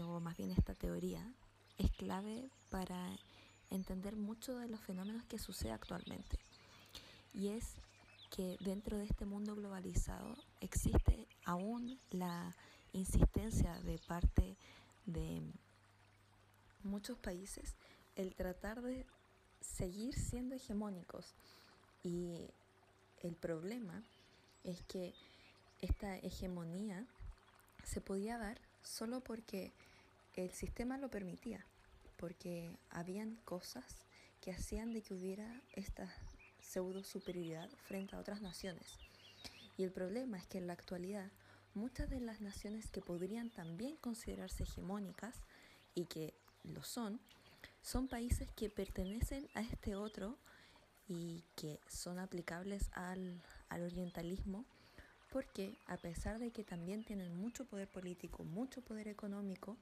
o más bien esta teoría, es clave para entender mucho de los fenómenos que sucede actualmente. Y es que dentro de este mundo globalizado existe aún la insistencia de parte de muchos países el tratar de seguir siendo hegemónicos. Y el problema es que esta hegemonía se podía dar solo porque el sistema lo permitía, porque habían cosas que hacían de que hubiera esta pseudo superioridad frente a otras naciones. Y el problema es que en la actualidad muchas de las naciones que podrían también considerarse hegemónicas y que lo son, son países que pertenecen a este otro y que son aplicables al, al orientalismo porque a pesar de que también tienen mucho poder político, mucho poder económico,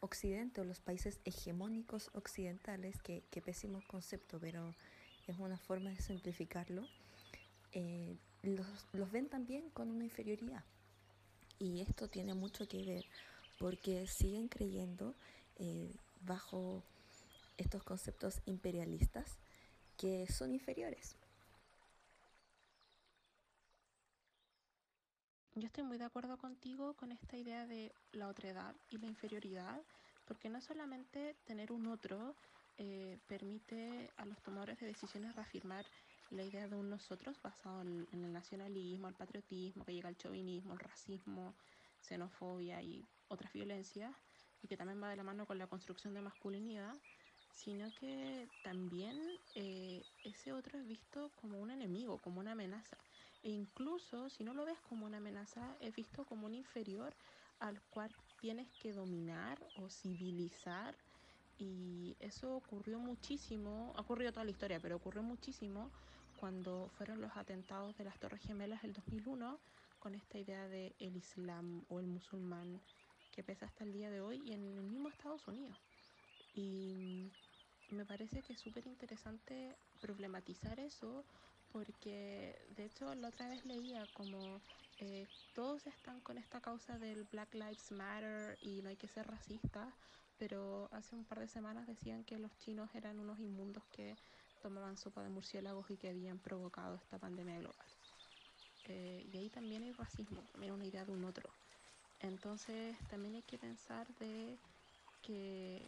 Occidente o los países hegemónicos occidentales, que, que pésimo concepto, pero es una forma de simplificarlo, eh, los, los ven también con una inferioridad. Y esto tiene mucho que ver porque siguen creyendo eh, bajo estos conceptos imperialistas que son inferiores. Yo estoy muy de acuerdo contigo con esta idea de la otredad y la inferioridad, porque no solamente tener un otro eh, permite a los tomadores de decisiones reafirmar la idea de un nosotros basado en, el nacionalismo, el patriotismo, que llega el chauvinismo, el racismo, xenofobia y otras violencias, y que también va de la mano con la construcción de masculinidad, sino que también eh, ese otro es visto como un enemigo, como una amenaza. E incluso si no lo ves como una amenaza, es visto como un inferior al cual tienes que dominar o civilizar. Y eso ocurrió muchísimo, ha ocurrido toda la historia, pero ocurrió muchísimo cuando fueron los atentados de las Torres Gemelas del 2001 con esta idea de el Islam o el musulmán que pesa hasta el día de hoy y en el mismo Estados Unidos. Y me parece que es súper interesante problematizar eso porque de hecho la otra vez leía como eh, todos están con esta causa del Black Lives Matter y no hay que ser racistas, pero hace un par de semanas decían que los chinos eran unos inmundos que tomaban sopa de murciélagos y que habían provocado esta pandemia global. Eh, y ahí también hay racismo, también una idea de un otro. Entonces también hay que pensar de que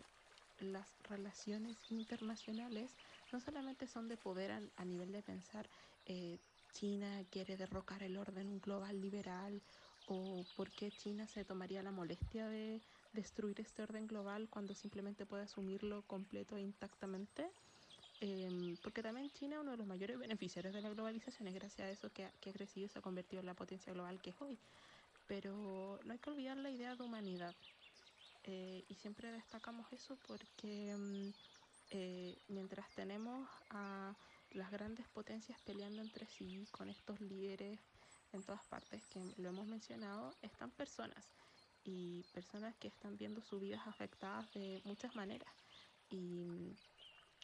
las relaciones internacionales no solamente son de poder a, nivel de pensar eh, China quiere derrocar el orden global liberal o por qué China se tomaría la molestia de destruir este orden global cuando simplemente puede asumirlo completo e intactamente. Eh, porque también China es uno de los mayores beneficiarios de la globalización es gracias a eso que ha, que ha crecido y se ha convertido en la potencia global que es hoy. Pero no hay que olvidar la idea de humanidad. Eh, y siempre destacamos eso porque mm, eh, mientras tenemos a las grandes potencias peleando entre sí con estos líderes en todas partes que lo hemos mencionado, están personas y personas que están viendo sus vidas afectadas de muchas maneras. Y mm,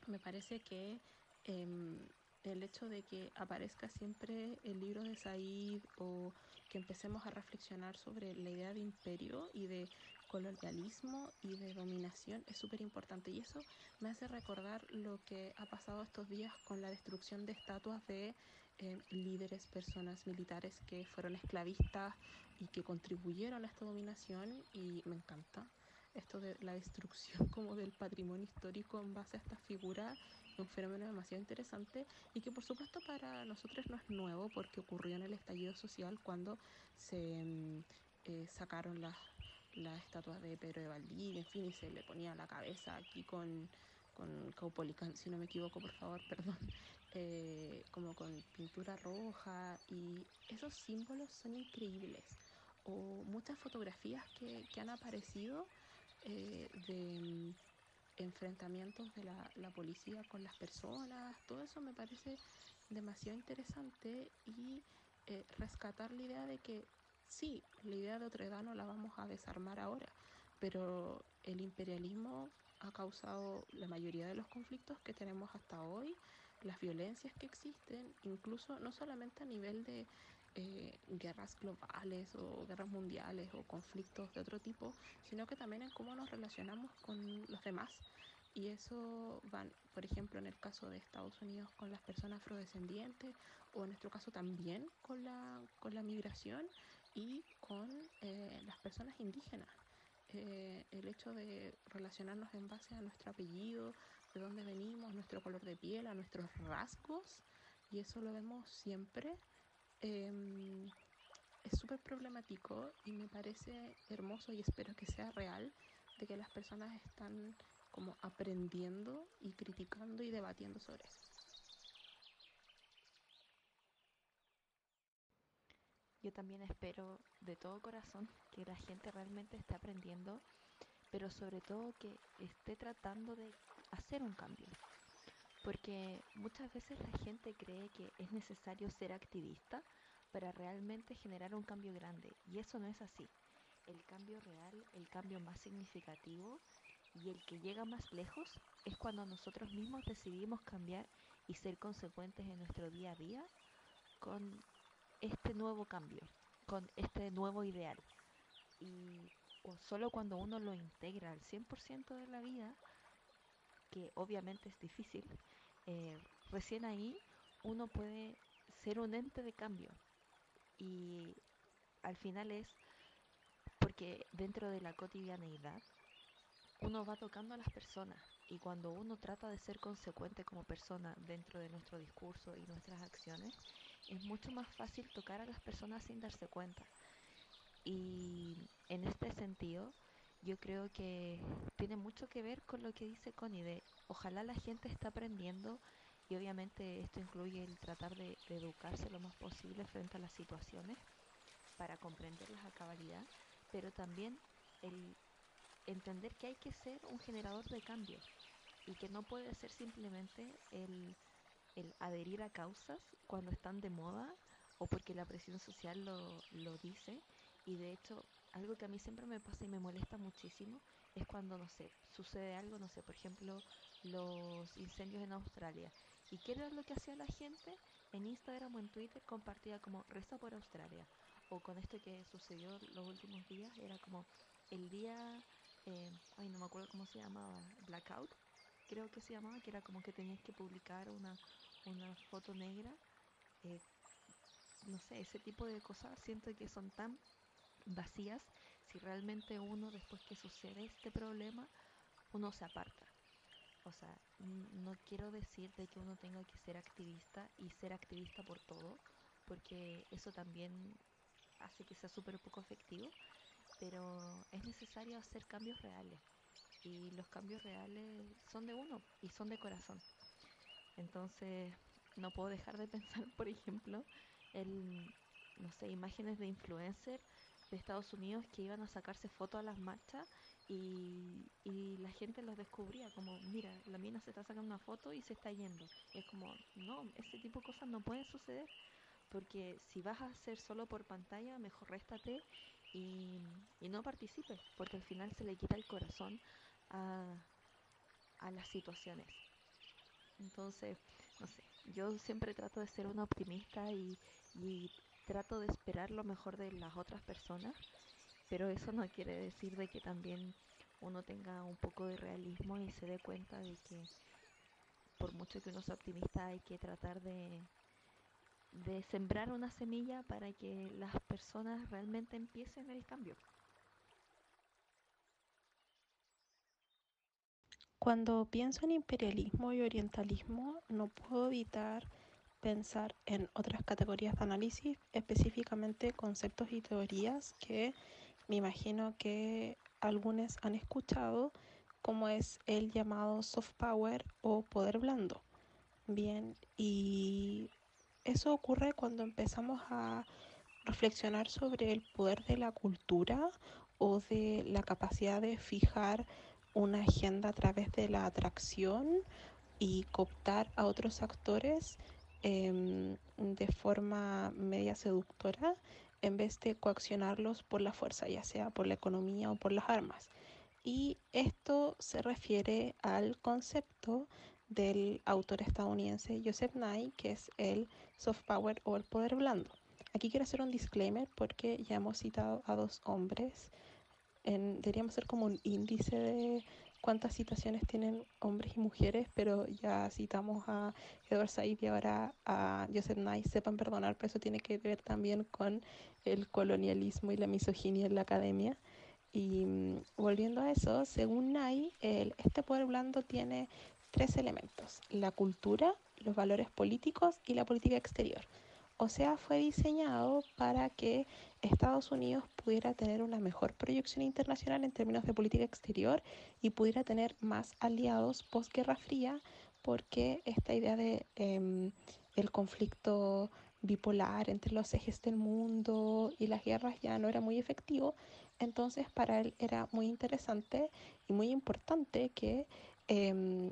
me parece que em, el hecho de que aparezca siempre el libro de Said o que empecemos a reflexionar sobre la idea de imperio y de colonialismo y de dominación es súper importante y eso me hace recordar lo que ha pasado estos días con la destrucción de estatuas de eh, líderes, personas militares que fueron esclavistas y que contribuyeron a esta dominación. Y me encanta esto de la destrucción como del patrimonio histórico en base a esta figura un fenómeno demasiado interesante y que por supuesto para nosotros no es nuevo porque ocurrió en el estallido social cuando se mm, eh, sacaron las, las estatuas de Pedro de Valdivia, en fin, y se le ponía la cabeza aquí con, con Caupolicán, si no me equivoco, por favor, perdón, eh, como con pintura roja y esos símbolos son increíbles. O muchas fotografías que, que han aparecido eh, de mm, enfrentamientos de la, la, policía con las personas, todo eso me parece demasiado interesante y eh, rescatar la idea de que sí, la idea de otredad no la vamos a desarmar ahora, pero el imperialismo ha causado la mayoría de los conflictos que tenemos hasta hoy, las violencias que existen, incluso no solamente a nivel de eh, guerras globales o guerras mundiales o conflictos de otro tipo, sino que también en cómo nos relacionamos con los demás. Y eso van, por ejemplo, en el caso de Estados Unidos con las personas afrodescendientes o en nuestro caso también con la, con la migración y con eh, las personas indígenas. Eh, el hecho de relacionarnos en base a nuestro apellido, de dónde venimos, nuestro color de piel, a nuestros rasgos, y eso lo vemos siempre eh, es súper problemático y me parece hermoso y espero que sea real de que las personas están como aprendiendo y criticando y debatiendo sobre eso. Yo también espero de todo corazón que la gente realmente esté aprendiendo, pero sobre todo que esté tratando de hacer un cambio. Porque muchas veces la gente cree que es necesario ser activista para realmente generar un cambio grande. Y eso no es así. El cambio real, el cambio más significativo y el que llega más lejos es cuando nosotros mismos decidimos cambiar y ser consecuentes en nuestro día a día con este nuevo cambio, con este nuevo ideal. Y solo cuando uno lo integra al 100% de la vida, que obviamente es difícil, eh, recién ahí uno puede ser un ente de cambio. Y al final es porque dentro de la cotidianeidad uno va tocando a las personas Y cuando uno trata de ser consecuente como persona dentro de nuestro discurso y nuestras acciones, es mucho más fácil tocar a las personas sin darse cuenta. Y en este sentido, yo creo que tiene mucho que ver con lo que dice Connie de ojalá la gente esté aprendiendo y obviamente esto incluye el tratar de, de educarse lo más posible frente a las situaciones para comprenderlas a cabalidad, pero también el entender que hay que ser un generador de cambio y que no puede ser simplemente el, el adherir a causas cuando están de moda o porque la presión social lo, lo dice. Y de hecho, algo que a mí siempre me pasa y me molesta muchísimo es cuando, no sé, sucede algo, no sé, por ejemplo, los incendios en Australia. ¿Y qué era lo que hacía la gente? En Instagram o en Twitter compartía como reza por Australia. O con esto que sucedió los últimos días, era como el día, eh, ay, no me acuerdo cómo se llamaba, Blackout, creo que se llamaba, que era como que tenías que publicar una, una foto negra. eh, no sé, ese tipo de cosas siento que son tan vacías si realmente uno después que sucede este problema uno se aparta. O sea, no quiero decir de que uno tenga que ser activista y ser activista por todo, porque eso también hace que sea súper poco efectivo, pero es necesario hacer cambios reales y los cambios reales son de uno y son de corazón. Entonces, no puedo dejar de pensar, por ejemplo, en, no sé, imágenes de influencers de Estados Unidos que iban a sacarse fotos a las marchas y, y la gente los descubría como, mira, la mina se está sacando una foto y se está yendo. Es como, no, ese tipo de cosas no pueden suceder porque si vas a hacer solo por pantalla, mejor réstate y, y no participes, porque al final se le quita el corazón a, a las situaciones. Entonces, no sé, yo siempre trato de ser una optimista y, trato de esperar lo mejor de las otras personas, pero eso no quiere decir de que también uno tenga un poco de realismo y se dé cuenta de que por mucho que uno sea optimista hay que tratar de sembrar una semilla para que las personas realmente empiecen el cambio. Cuando pienso en imperialismo y orientalismo, no puedo evitar pensar en otras categorías de análisis, específicamente conceptos y teorías que me imagino que algunos han escuchado, como es el llamado soft power o poder blando. Bien, y eso ocurre cuando empezamos a reflexionar sobre el poder de la cultura o de la capacidad de fijar una agenda a través de la atracción y cooptar a otros actores em, de forma media seductora en vez de coaccionarlos por la fuerza, ya sea por la economía o por las armas. Y esto se refiere al concepto del autor estadounidense Joseph Nye, que es el soft power o el poder blando. Aquí quiero hacer un disclaimer porque ya hemos citado a dos hombres. En, deberíamos hacer como un índice de cuántas citaciones tienen hombres y mujeres, pero ya citamos a Edward Said y ahora a Joseph Nye. Sepan perdonar, pero eso tiene que ver también con el colonialismo y la misoginia en la academia. Y mm, volviendo a eso, según Nye, el, este poder blando tiene tres elementos, la cultura, los valores políticos y la política exterior. O sea, fue diseñado para que Estados Unidos pudiera tener una mejor proyección internacional en términos de política exterior y pudiera tener más aliados post-Guerra Fría, porque esta idea de eh, el conflicto bipolar entre los ejes del mundo y las guerras ya no era muy efectivo, entonces para él era muy interesante y muy importante que eh,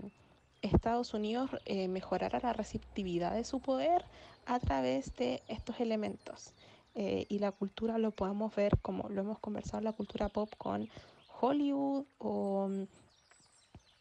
Estados Unidos eh, mejorara la receptividad de su poder a través de estos elementos. Eh, y la cultura lo podemos ver como lo hemos conversado, la cultura pop con Hollywood o um,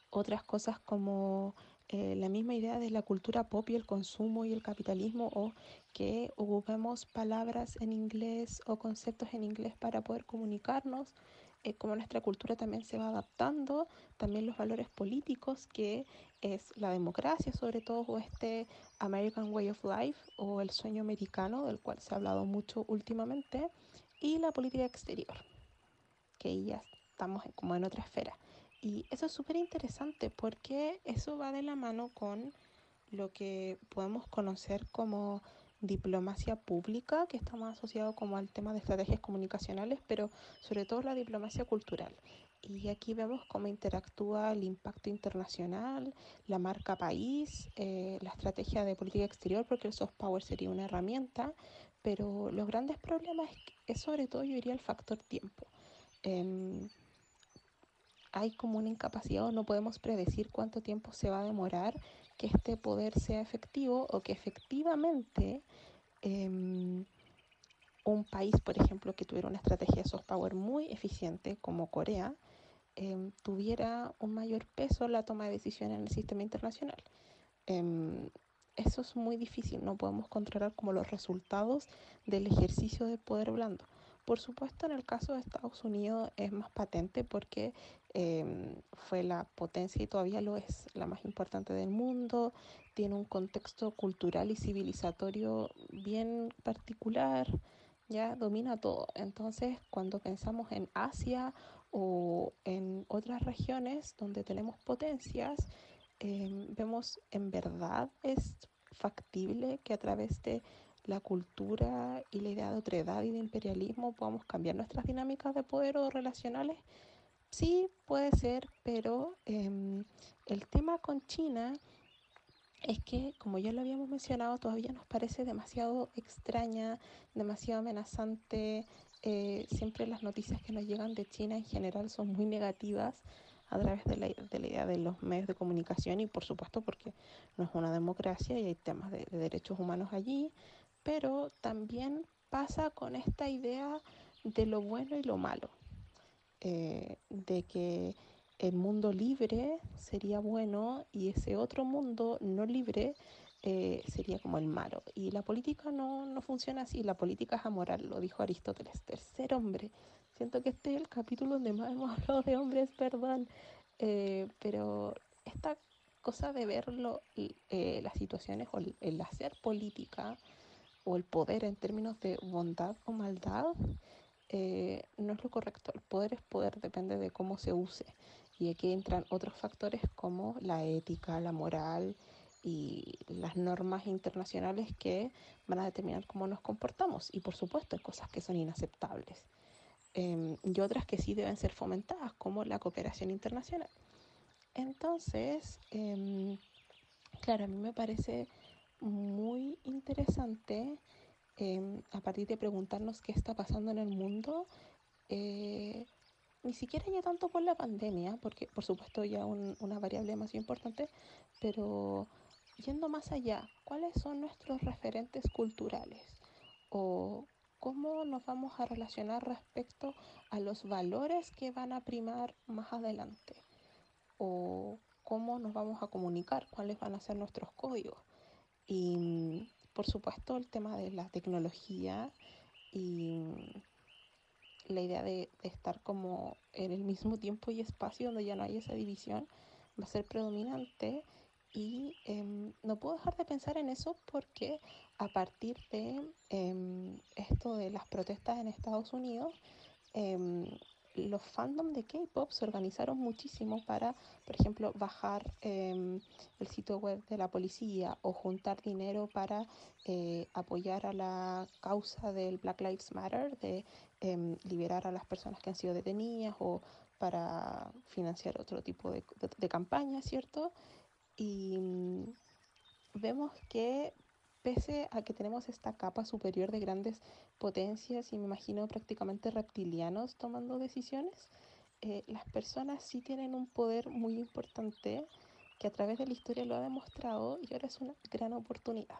otras cosas como eh, la misma idea de la cultura pop y el consumo y el capitalismo o que ocupemos palabras en inglés o conceptos en inglés para poder comunicarnos, eh, como nuestra cultura también se va adaptando, también los valores políticos que es la democracia sobre todo o este American Way of Life o el sueño americano del cual se ha hablado mucho últimamente y la política exterior, que ya estamos en- como en otra esfera. Y eso es súper interesante porque eso va de la mano con lo que podemos conocer como diplomacia pública, que está más asociado como al tema de estrategias comunicacionales, pero sobre todo la diplomacia cultural. Y aquí vemos cómo interactúa el impacto internacional, la marca país, eh, la estrategia de política exterior, porque el soft power sería una herramienta, pero los grandes problemas es, sobre todo, yo diría, el factor tiempo. Em, hay como una incapacidad o no podemos predecir cuánto tiempo se va a demorar que este poder sea efectivo o que efectivamente em, un país, por ejemplo, que tuviera una estrategia de soft power muy eficiente como Corea, em, tuviera un mayor peso en la toma de decisiones en el sistema internacional. Em, eso es muy difícil, no podemos controlar como los resultados del ejercicio de poder blando. Por supuesto, en el caso de Estados Unidos es más patente porque eh, fue la potencia y todavía lo es, la más importante del mundo, tiene un contexto cultural y civilizatorio bien particular, ya domina todo. Entonces, cuando pensamos en Asia o en otras regiones donde tenemos potencias, eh, vemos en verdad es factible que a través de la cultura y la idea de otredad y de imperialismo podamos cambiar nuestras dinámicas de poder o relacionales? Sí, puede ser, pero em, el tema con China es que, como ya lo habíamos mencionado, todavía nos parece demasiado extraña, demasiado amenazante. Eh, siempre las noticias que nos llegan de China en general son muy negativas a través de la, de idea de los medios de comunicación y por supuesto porque no es una democracia y hay temas de derechos humanos allí, pero también pasa con esta idea de lo bueno y lo malo, eh, de que el mundo libre sería bueno y ese otro mundo no libre eh, sería como el malo. Y la política no, no funciona así, la política es amoral, lo dijo Aristóteles, tercer hombre. Siento que este es el capítulo donde más hemos hablado de hombres, perdón, eh, pero esta cosa de ver eh, las situaciones o el hacer política, o el poder en términos de bondad o maldad eh, no es lo correcto. El poder es poder, depende de cómo se use. Y aquí entran otros factores como la ética, la moral y las normas internacionales que van a determinar cómo nos comportamos. Y por supuesto hay cosas que son inaceptables. Eh, y otras que sí deben ser fomentadas, como la cooperación internacional. Entonces, eh, claro, a mí me parece muy interesante eh, a partir de preguntarnos qué está pasando en el mundo. Eh, ni siquiera ya tanto por la pandemia, porque por supuesto ya un, una variable más importante, pero yendo más allá, ¿cuáles son nuestros referentes culturales? ¿O cómo nos vamos a relacionar respecto a los valores que van a primar más adelante? ¿O cómo nos vamos a comunicar? ¿Cuáles van a ser nuestros códigos? Y por supuesto el tema de la tecnología y la idea de, estar como en el mismo tiempo y espacio donde ya no hay esa división va a ser predominante y eh, no puedo dejar de pensar en eso porque a partir de eh, esto de las protestas en Estados Unidos eh, los fandom de K-pop se organizaron muchísimo para, por ejemplo, bajar eh, el sitio web de la policía o juntar dinero para eh, apoyar a la causa del Black Lives Matter, de eh, liberar a las personas que han sido detenidas o para financiar otro tipo de, de, de campaña, ¿cierto? Y mm, vemos que pese a que tenemos esta capa superior de grandes potencias y me imagino prácticamente reptilianos tomando decisiones, eh, las personas sí tienen un poder muy importante que a través de la historia lo ha demostrado y ahora es una gran oportunidad.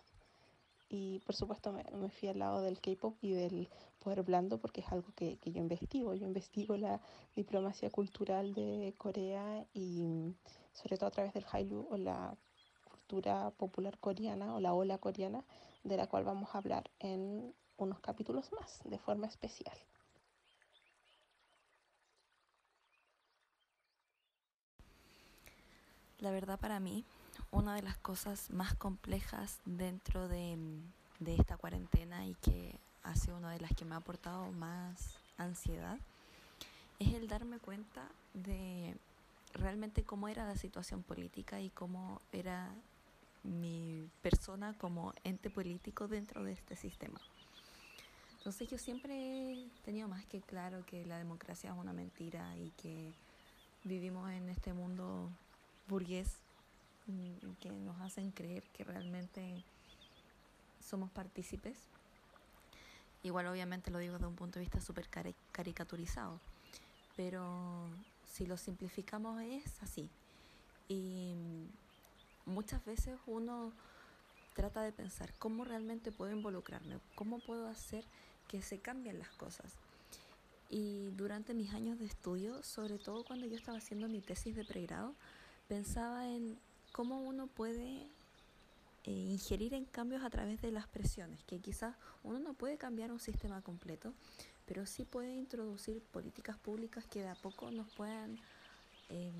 Y por supuesto me, me al lado del K-pop y del poder blando porque es algo que, que, yo investigo. Yo investigo la diplomacia cultural de Corea y sobre todo a través del Hallyu o la popular coreana o la ola coreana, de la cual vamos a hablar en unos capítulos más de forma especial. La verdad para mí, una de las cosas más complejas dentro de, de esta cuarentena y que ha sido una de las que me ha aportado más ansiedad, es el darme cuenta de realmente cómo era la situación política y cómo era mi persona como ente político dentro de este sistema. Entonces yo siempre he tenido más que claro que la democracia es una mentira y que vivimos en este mundo burgués mm, que nos hacen creer que realmente somos partícipes. Igual obviamente lo digo desde un punto de vista súper cari- caricaturizado, pero si lo simplificamos es así. Y muchas veces uno trata de pensar cómo realmente puedo involucrarme, cómo puedo hacer que se cambien las cosas. Y durante mis años de estudio, sobre todo cuando yo estaba haciendo mi tesis de pregrado, pensaba en cómo uno puede eh, ingerir en cambios a través de las presiones, que quizás uno no puede cambiar un sistema completo, pero sí puede introducir políticas públicas que de a poco nos puedan eh,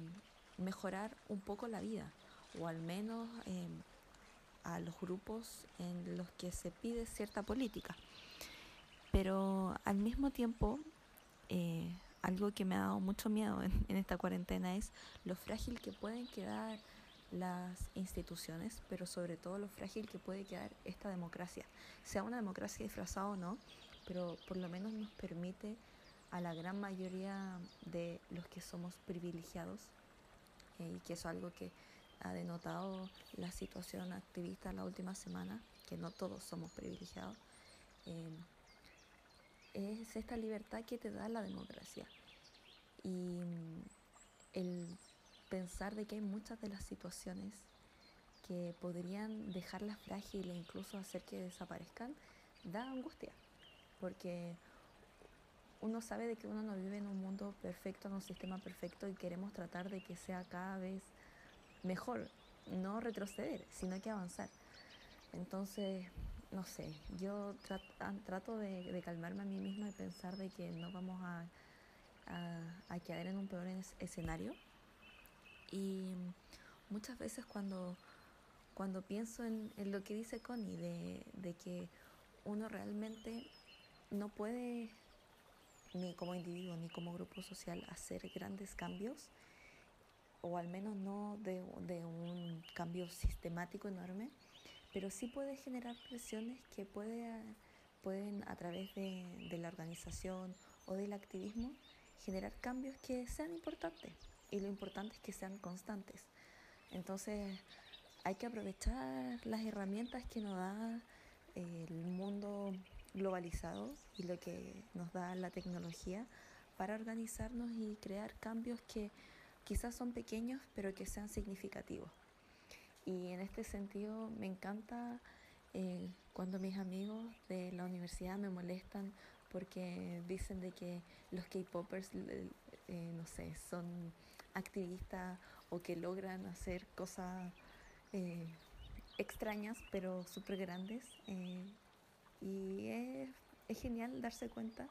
mejorar un poco la vida, o al menos eh, a los grupos en los que se pide cierta política. Pero al mismo tiempo, eh, algo que me ha dado mucho miedo en, en esta cuarentena es lo frágil que pueden quedar las instituciones, pero sobre todo lo frágil que puede quedar esta democracia. Sea una democracia disfrazada o no, pero por lo menos nos permite a la gran mayoría de los que somos privilegiados, eh, y que es algo que ha denotado la situación activista la última semana, que no todos somos privilegiados, eh, es esta libertad que te da la democracia. Y mm, el pensar de que hay muchas de las situaciones que podrían dejarlas frágiles e incluso hacer que desaparezcan, da angustia, porque uno sabe de que uno no vive en un mundo perfecto, en un sistema perfecto y queremos tratar de que sea cada vez mejor, no retroceder, sino que avanzar. Entonces, no sé, yo trat- trato de, calmarme a mí misma y pensar de que no vamos a, a, quedar en un peor es- escenario. Y muchas veces cuando, cuando pienso en, en lo que dice Connie, de, de que uno realmente no puede, ni como individuo ni como grupo social, hacer grandes cambios, o al menos no de, de un cambio sistemático enorme, pero sí puede generar presiones que puede, pueden a través de, de la organización o del activismo generar cambios que sean importantes y lo importante es que sean constantes. Entonces hay que aprovechar las herramientas que nos da eh, el mundo globalizado y lo que nos da la tecnología para organizarnos y crear cambios que quizás son pequeños pero que sean significativos. Y en este sentido me encanta eh, cuando mis amigos de la universidad me molestan porque dicen de que los K-Poppers, eh, no sé, son activistas o que logran hacer cosas eh, extrañas pero súper grandes. y es genial darse cuenta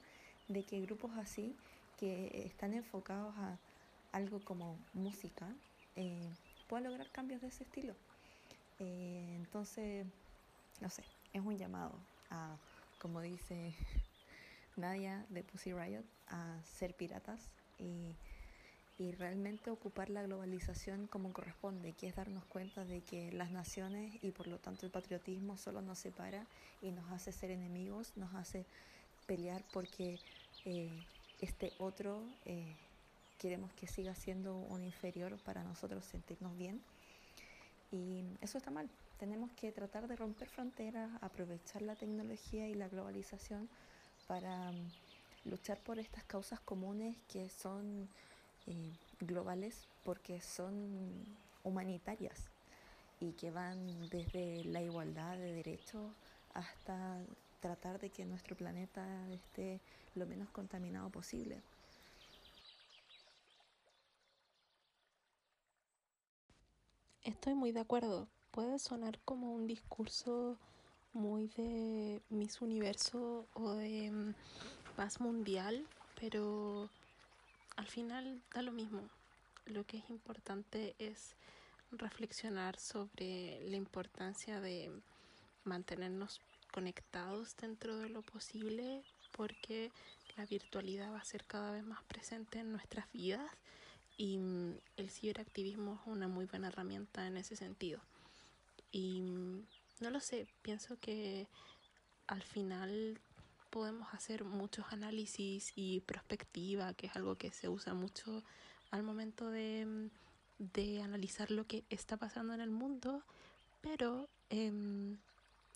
de que grupos así, que están enfocados a algo como música, eh, puedan lograr cambios de ese estilo. Eh, entonces, no sé, es un llamado a, como dice Nadia de Pussy Riot, a ser piratas y, y realmente ocupar la globalización como corresponde, que es darnos cuenta de que las naciones y por lo tanto el patriotismo solo nos separa y nos hace ser enemigos, nos hace pelear porque eh, este otro eh, queremos que siga siendo un inferior para nosotros sentirnos bien. Y eso está mal. Tenemos que tratar de romper fronteras, aprovechar la tecnología y la globalización para um, luchar por estas causas comunes que son eh, globales porque son humanitarias y que van desde la igualdad de derechos hasta tratar de que nuestro planeta esté lo menos contaminado posible. Estoy muy de acuerdo. Puede sonar como un discurso muy de Miss Universo o de mm, paz mundial, pero al final da lo mismo. Lo que es importante es reflexionar sobre la importancia de mantenernos conectados dentro de lo posible porque la virtualidad va a ser cada vez más presente en nuestras vidas y mm, el ciberactivismo es una muy buena herramienta en ese sentido. Y mm, no lo sé, pienso que al final podemos hacer muchos análisis y perspectiva, que es algo que se usa mucho al momento de, mm, de analizar lo que está pasando en el mundo, pero em,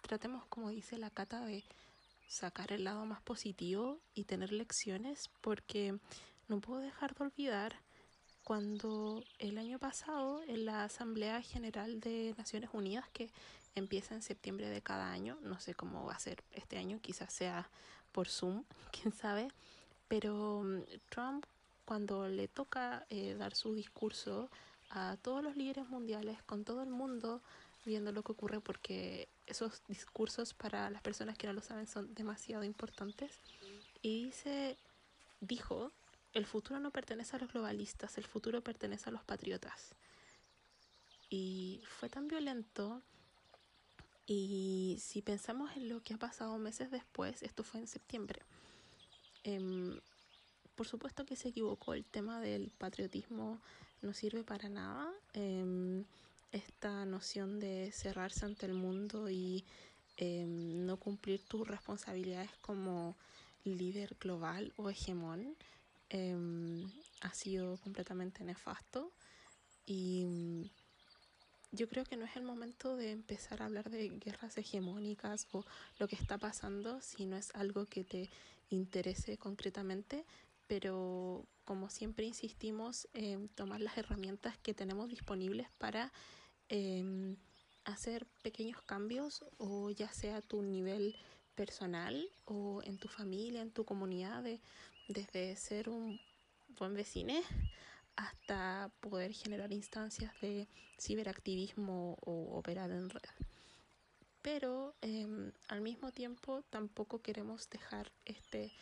tratemos, como dice la cata, de sacar el lado más positivo y tener lecciones, porque no puedo dejar de olvidar cuando el año pasado en la Asamblea General de Naciones Unidas, que empieza en septiembre de cada año, no sé cómo va a ser este año, quizás sea por Zoom, quién sabe, pero mm, Trump cuando le toca eh, dar su discurso a todos los líderes mundiales, con todo el mundo viendo lo que ocurre, porque esos discursos para las personas que no lo saben son demasiado importantes, y dice, dijo, el futuro no pertenece a los globalistas, el futuro pertenece a los patriotas. Y fue tan violento y si pensamos en lo que ha pasado meses después, esto fue en septiembre, em, por supuesto que se equivocó, el tema del patriotismo no sirve para nada. Em, esta noción de cerrarse ante el mundo y em, no cumplir tus responsabilidades como líder global o hegemón ha sido completamente nefasto y yo creo que no es el momento de empezar a hablar de guerras hegemónicas o lo que está pasando si no es algo que te interese concretamente, pero como siempre insistimos en tomar las herramientas que tenemos disponibles para em, hacer pequeños cambios o ya sea tu nivel personal o en tu familia, en tu comunidad, desde ser un buen vecino hasta poder generar instancias de ciberactivismo o operar en red. Pero em, al mismo tiempo tampoco queremos dejar este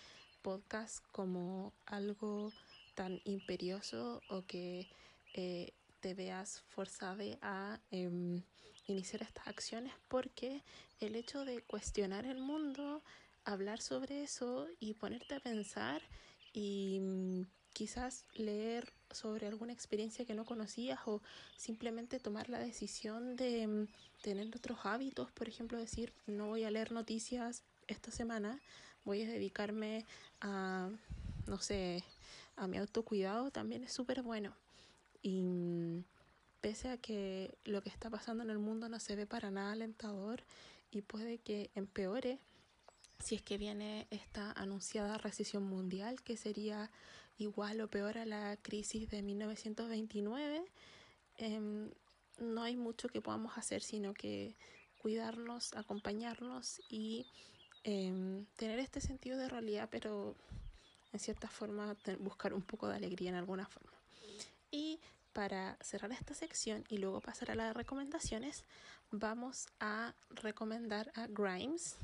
podcast como algo tan imperioso o que eh, te veas forzada a em, iniciar estas acciones porque el hecho de cuestionar el mundo, hablar sobre eso y ponerte a pensar y mm, quizás leer sobre alguna experiencia que no conocías o simplemente tomar la decisión de mm, tener otros hábitos, por ejemplo, decir, no voy a leer noticias esta semana, voy a dedicarme a, no sé, a mi autocuidado, también es súper bueno. Y mm, pese a que lo que está pasando en el mundo no se ve para nada alentador y puede que empeore, si es que viene esta anunciada recesión mundial, que sería igual o peor a la crisis de 1929, em, no hay mucho que podamos hacer sino que cuidarnos, acompañarnos y em, tener este sentido de realidad, pero en cierta forma buscar un poco de alegría en alguna forma. Y para cerrar esta sección y luego pasar a las recomendaciones, vamos a recomendar a Grimes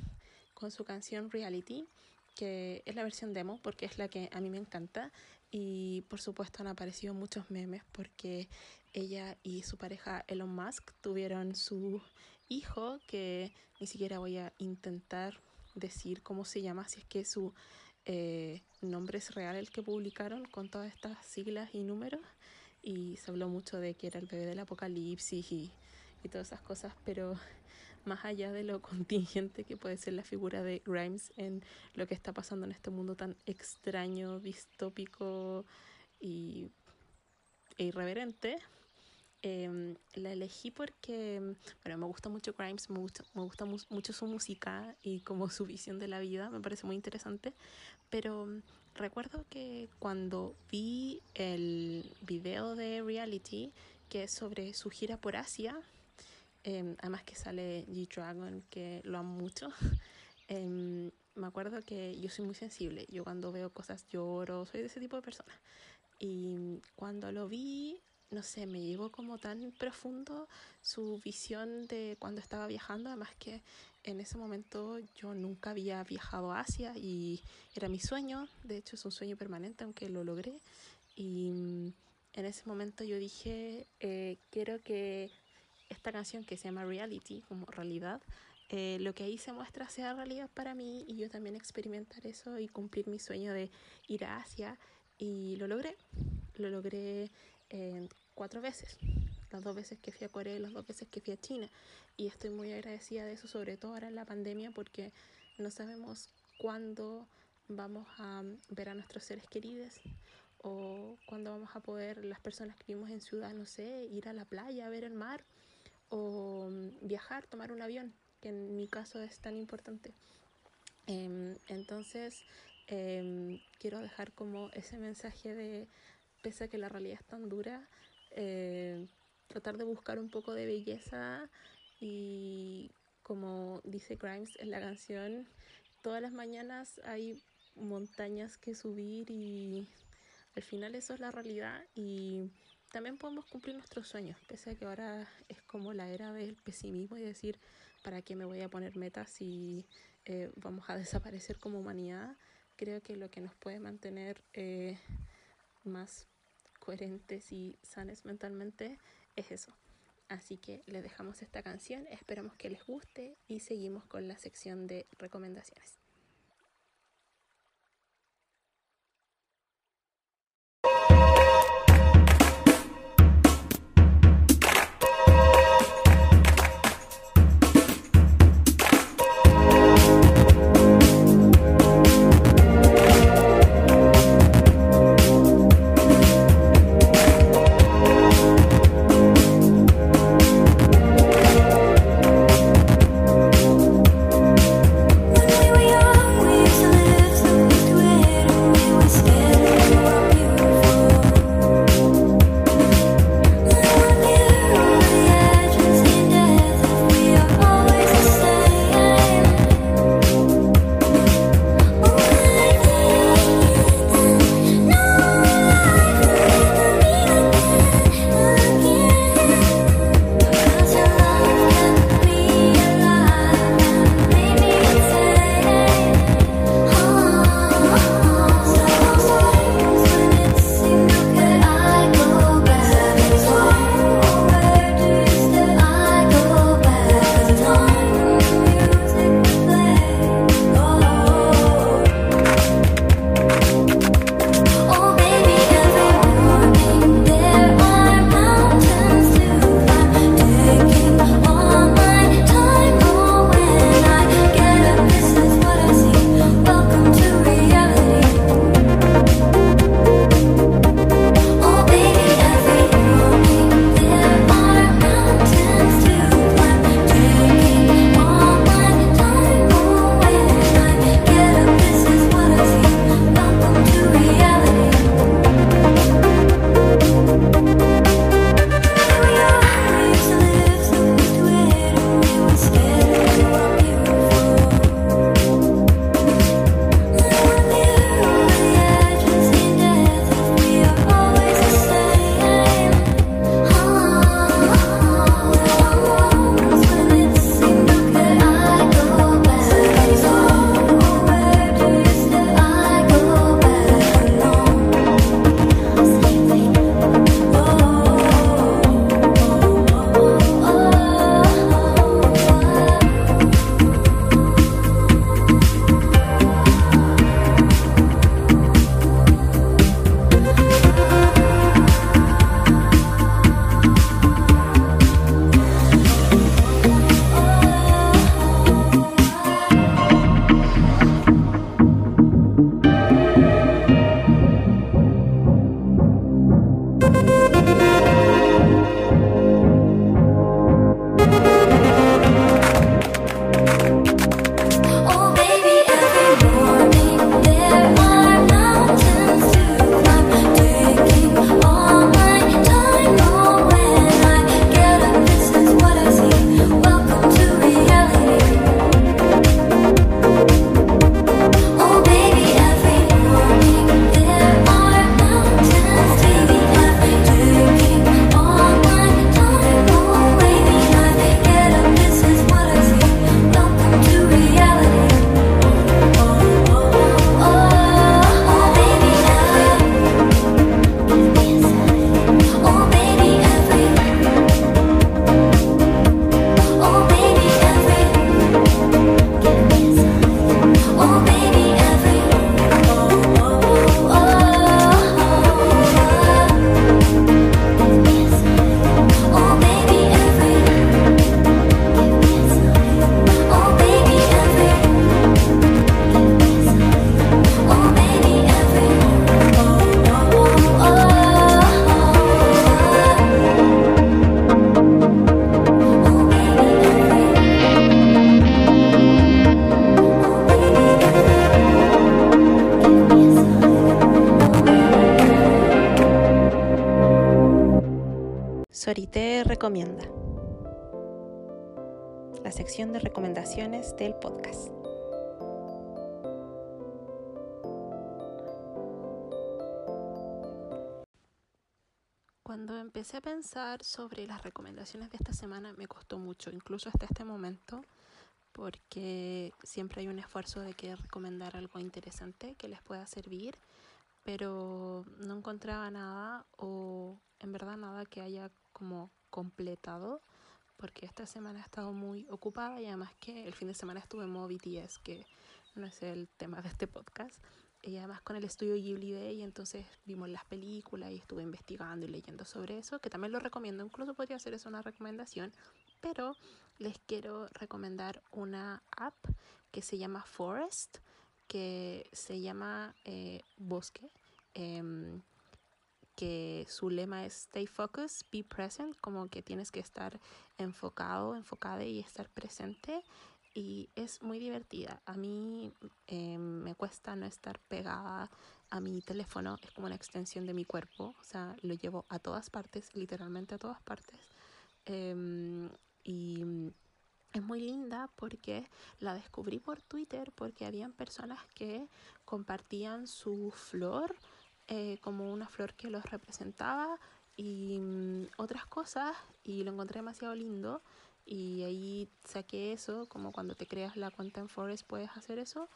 con su canción Reality, que es la versión demo porque es la que a mí me encanta. Y por supuesto han aparecido muchos memes porque ella y su pareja Elon Musk tuvieron su hijo que ni siquiera voy a intentar decir cómo se llama si es que su eh, nombre es real el que publicaron con todas estas siglas y números. Y se habló mucho de que era el bebé del apocalipsis y, y todas esas cosas, pero más allá de lo contingente que puede ser la figura de Grimes en lo que está pasando en este mundo tan extraño, distópico y, e irreverente, eh, la elegí porque, bueno, me gusta mucho Grimes, me gusta, me gusta mu mucho su música y como su visión de la vida, me parece muy interesante, pero recuerdo que cuando vi el video de reality que es sobre su gira por Asia, eh, además que sale G-Dragon, que lo amo mucho, eh, me acuerdo que yo soy muy sensible, yo cuando veo cosas lloro, soy de ese tipo de persona. Y cuando lo vi no sé, me llegó como tan profundo su visión de cuando estaba viajando, además que en ese momento yo nunca había viajado a Asia y era mi sueño, de hecho es un sueño permanente aunque lo logré. Y mm, en ese momento yo dije, eh, quiero que esta canción que se llama Reality, como realidad, eh, lo que ahí se muestra sea realidad para mí y yo también experimentar eso y cumplir mi sueño de ir a Asia y lo logré lo logré en cuatro veces. Las dos veces que fui a Corea y las dos veces que fui a China. Y estoy muy agradecida de eso, sobre todo ahora en la pandemia, porque no sabemos cuándo vamos a ver a nuestros seres queridos o cuándo vamos a poder, las personas que vivimos en ciudad, no sé, ir a la playa, ver el mar o mm, viajar, tomar un avión, que en mi caso es tan importante. Em, entonces, em, quiero dejar como ese mensaje de, pese a que la realidad es tan dura, eh, tratar de buscar un poco de belleza y como dice Grimes en la canción, todas las mañanas hay montañas que subir y al final eso es la realidad y también podemos cumplir nuestros sueños, pese a que ahora es como la era del pesimismo y decir, ¿para qué me voy a poner metas si eh, vamos a desaparecer como humanidad? Creo que lo que nos puede mantener eh, más coherentes y sanes mentalmente es eso. Así que les dejamos esta canción, esperamos que les guste y seguimos con la sección de recomendaciones. Sobre las recomendaciones de esta semana me costó mucho, incluso hasta este momento, porque siempre hay un esfuerzo de que recomendar algo interesante que les pueda servir, pero no encontraba nada o en verdad nada que haya como completado, porque esta semana he estado muy ocupada y además que el fin de semana estuve en modo BTS, que no es el tema de este podcast, y además con el estudio Ghibli Day, entonces vimos las películas y estuve investigando y leyendo sobre eso, que también lo recomiendo, incluso podría ser eso una recomendación, pero les quiero recomendar una app que se llama Forest, que se llama eh, Bosque, em, que su lema es Stay Focused, Be Present, como que tienes que estar enfocado, enfocada y estar presente y es muy divertida. A mí eh, me cuesta no estar pegada a mi teléfono, es como una extensión de mi cuerpo, o sea, lo llevo a todas partes, literalmente a todas partes. Em, y es muy linda porque la descubrí por Twitter porque habían personas que compartían su flor eh, como una flor que los representaba y mm, otras cosas y lo encontré demasiado lindo y ahí saqué eso, como cuando te creas la cuenta en Forest puedes hacer eso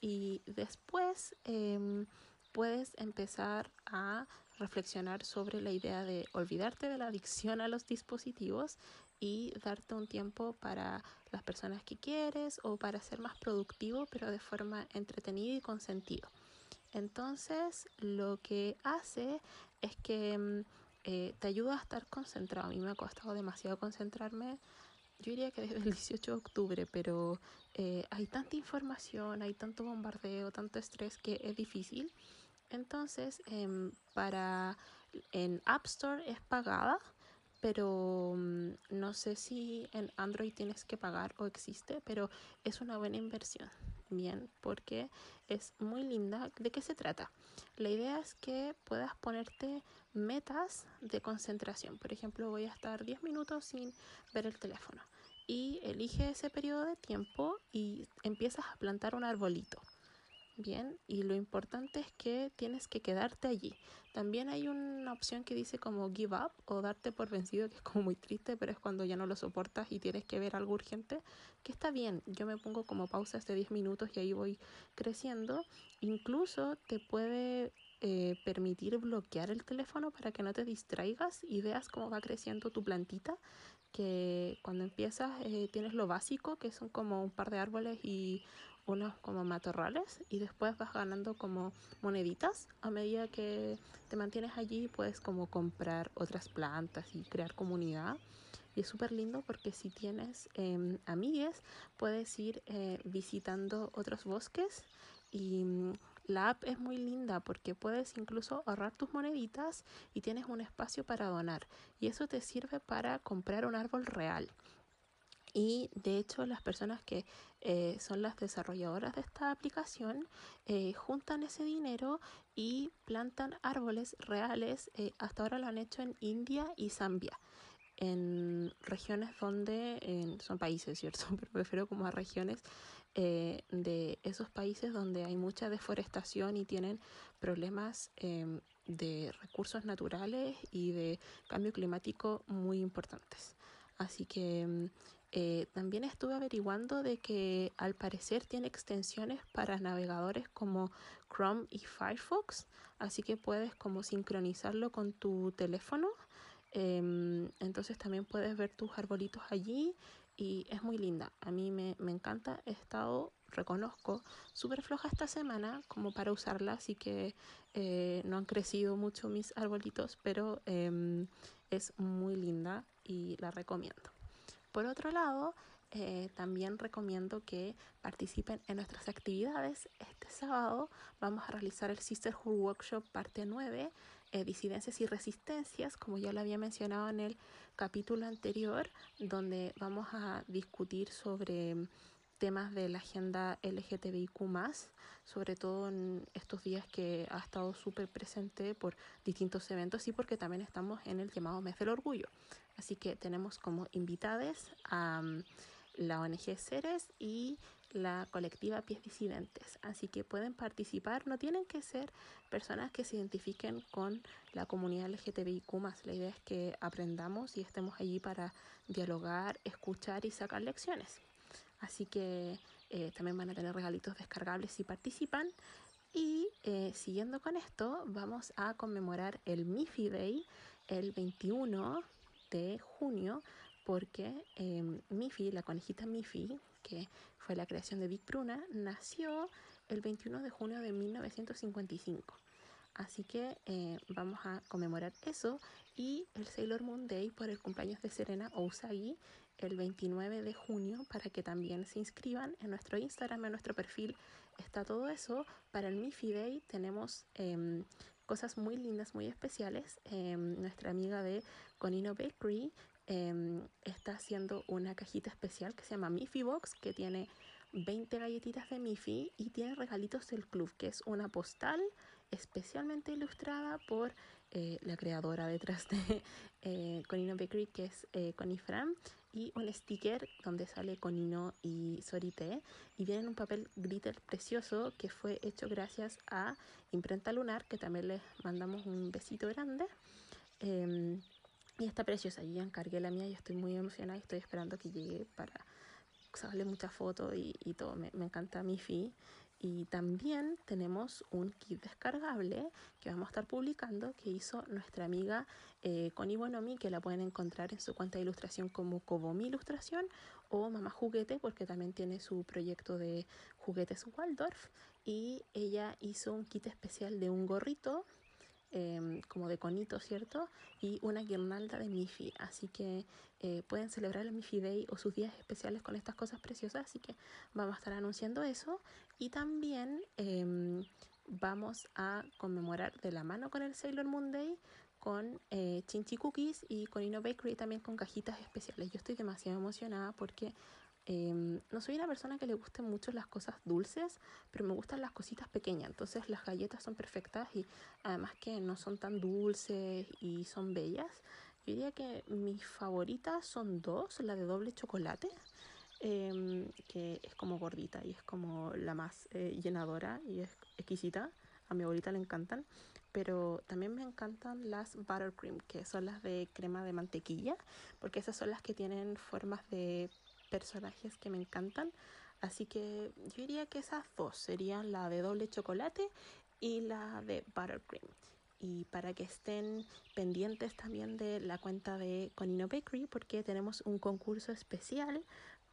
y después em, puedes empezar a reflexionar sobre la idea de olvidarte de la adicción a los dispositivos y darte un tiempo para las personas que quieres o para ser más productivo pero de forma entretenida y con sentido. Entonces lo que hace es que em, eh, te ayuda a estar concentrado. A mí me ha costado demasiado concentrarme yo diría que desde el 18 de octubre, pero eh, hay tanta información, hay tanto bombardeo, tanto estrés que es difícil. Entonces, em, para en App Store es pagada, pero mm, no sé si en Android tienes que pagar o existe, pero es una buena inversión. Bien, porque es muy linda. ¿De qué se trata? La idea es que puedas ponerte metas de concentración. Por ejemplo, voy a estar 10 minutos sin ver el teléfono. Y elige ese periodo de tiempo y empiezas a plantar un arbolito. Bien, y lo importante es que tienes que quedarte allí. También hay una opción que dice como give up o darte por vencido, que es como muy triste, pero es cuando ya no lo soportas y tienes que ver algo urgente, que está bien. Yo me pongo como pausas de 10 minutos y ahí voy creciendo. Incluso te puede eh, permitir bloquear el teléfono para que no te distraigas y veas cómo va creciendo tu plantita que cuando empiezas eh, tienes lo básico que son como un par de árboles y unos como matorrales y después vas ganando como moneditas. A medida que te mantienes allí puedes como comprar otras plantas y crear comunidad. Y es súper lindo porque si tienes eh, amigues puedes ir eh, visitando otros bosques y la app es muy linda porque puedes incluso ahorrar tus moneditas y tienes un espacio para donar y eso te sirve para comprar un árbol real y de hecho las personas que eh, son las desarrolladoras de esta aplicación eh, juntan ese dinero y plantan árboles reales. Eh, hasta ahora lo han hecho en India y Zambia, en regiones donde son países, ¿cierto? Pero prefiero como a regiones de esos países donde hay mucha deforestación y tienen problemas em, de recursos naturales y de cambio climático muy importantes. Así que em, eh, también estuve averiguando de que al parecer tiene extensiones para navegadores como Chrome y Firefox, así que puedes como sincronizarlo con tu teléfono. Em, entonces también puedes ver tus arbolitos allí y es muy linda. A mí me, me encanta. He estado, reconozco, súper floja esta semana como para usarla, así que eh, no han crecido mucho mis arbolitos, pero em, es muy linda y la recomiendo. Por otro lado, eh, también recomiendo que participen en nuestras actividades. Este sábado vamos a realizar el Sisterhood Workshop parte 9, eh, Disidencias y Resistencias, como ya lo había mencionado en el capítulo anterior, donde vamos a discutir sobre temas de la agenda LGTBIQ sobre todo en estos días que ha estado súper presente por distintos eventos y porque también estamos en el llamado mes del orgullo. Así que tenemos como invitades a mm, la ONG Ceres y la colectiva Pies Disidentes. Así que pueden participar, no tienen que ser personas que se identifiquen con la comunidad LGTBIQ. La idea es que aprendamos y estemos allí para dialogar, escuchar y sacar lecciones. Así que eh, también van a tener regalitos descargables si participan. Y eh, siguiendo con esto, vamos a conmemorar el Miffy Day el 21 de junio porque eh, Miffy, la conejita Miffy, que fue la creación de Big Bruna, nació el 21 de junio de 1955. Así que eh, vamos a conmemorar eso y el Sailor Moon Day por el cumpleaños de Serena Ousagi el 29 de junio para que también se inscriban en nuestro Instagram, en nuestro perfil. Está todo eso. Para el Miffy Day tenemos em, cosas muy lindas, muy especiales. Em, nuestra amiga de Conino Bakery em, está haciendo una cajita especial que se llama Miffy Box, que tiene 20 galletitas de Miffy y tiene regalitos del club, que es una postal especialmente ilustrada por eh, la creadora detrás de eh, Conino Bakery, que es eh, Connie Fran, y un sticker donde sale Conino y Sorite, y viene en un papel glitter precioso que fue hecho gracias a Imprenta Lunar, que también les mandamos un besito grande. Y está preciosa, yo ya encargué la mía y estoy muy emocionada y estoy esperando que llegue para sale muchas fotos y, y, todo. Me, me encanta Mifi. Y también tenemos un kit descargable que vamos a estar publicando que hizo nuestra amiga eh, Connie Bonomi, que la pueden encontrar en su cuenta de ilustración como Kobomi Ilustración o Mamá Juguete, porque también tiene su proyecto de juguetes Waldorf. Y ella hizo un kit especial de un gorrito Em, como de conito, ¿cierto? Y una guirnalda de Miffy. Así que eh, pueden celebrar el Miffy Day o sus días especiales con estas cosas preciosas. Así que vamos a estar anunciando eso. Y también em, vamos a conmemorar de la mano con el Sailor Moon Day con eh, Chinchi Cookies y con Ino Bakery también con cajitas especiales. Yo estoy demasiado emocionada porque Em, no soy una persona que le gusten mucho las cosas dulces, pero me gustan las cositas pequeñas. Entonces las galletas son perfectas y además que no son tan dulces y son bellas. Yo diría que mis favoritas son dos, la de doble chocolate. Em, que es como gordita y es como la más eh, llenadora y es exquisita. A mi abuelita le encantan. Pero también me encantan las buttercream, que son las de crema de mantequilla, porque esas son las que tienen formas de personajes que me encantan. Así que yo diría que esas dos serían la de doble chocolate y la de buttercream. Y para que estén pendientes también de la cuenta de Conino Bakery, porque tenemos un concurso especial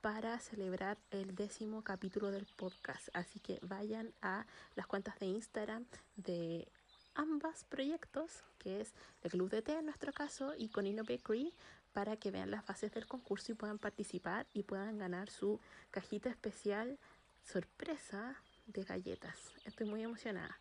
para celebrar el décimo capítulo del podcast. Así que vayan a las cuentas de Instagram de ambos proyectos, que es el Club de Té en nuestro caso y Conino Bakery, para que vean las bases del concurso y puedan participar y puedan ganar su cajita especial sorpresa de galletas. Estoy muy emocionada.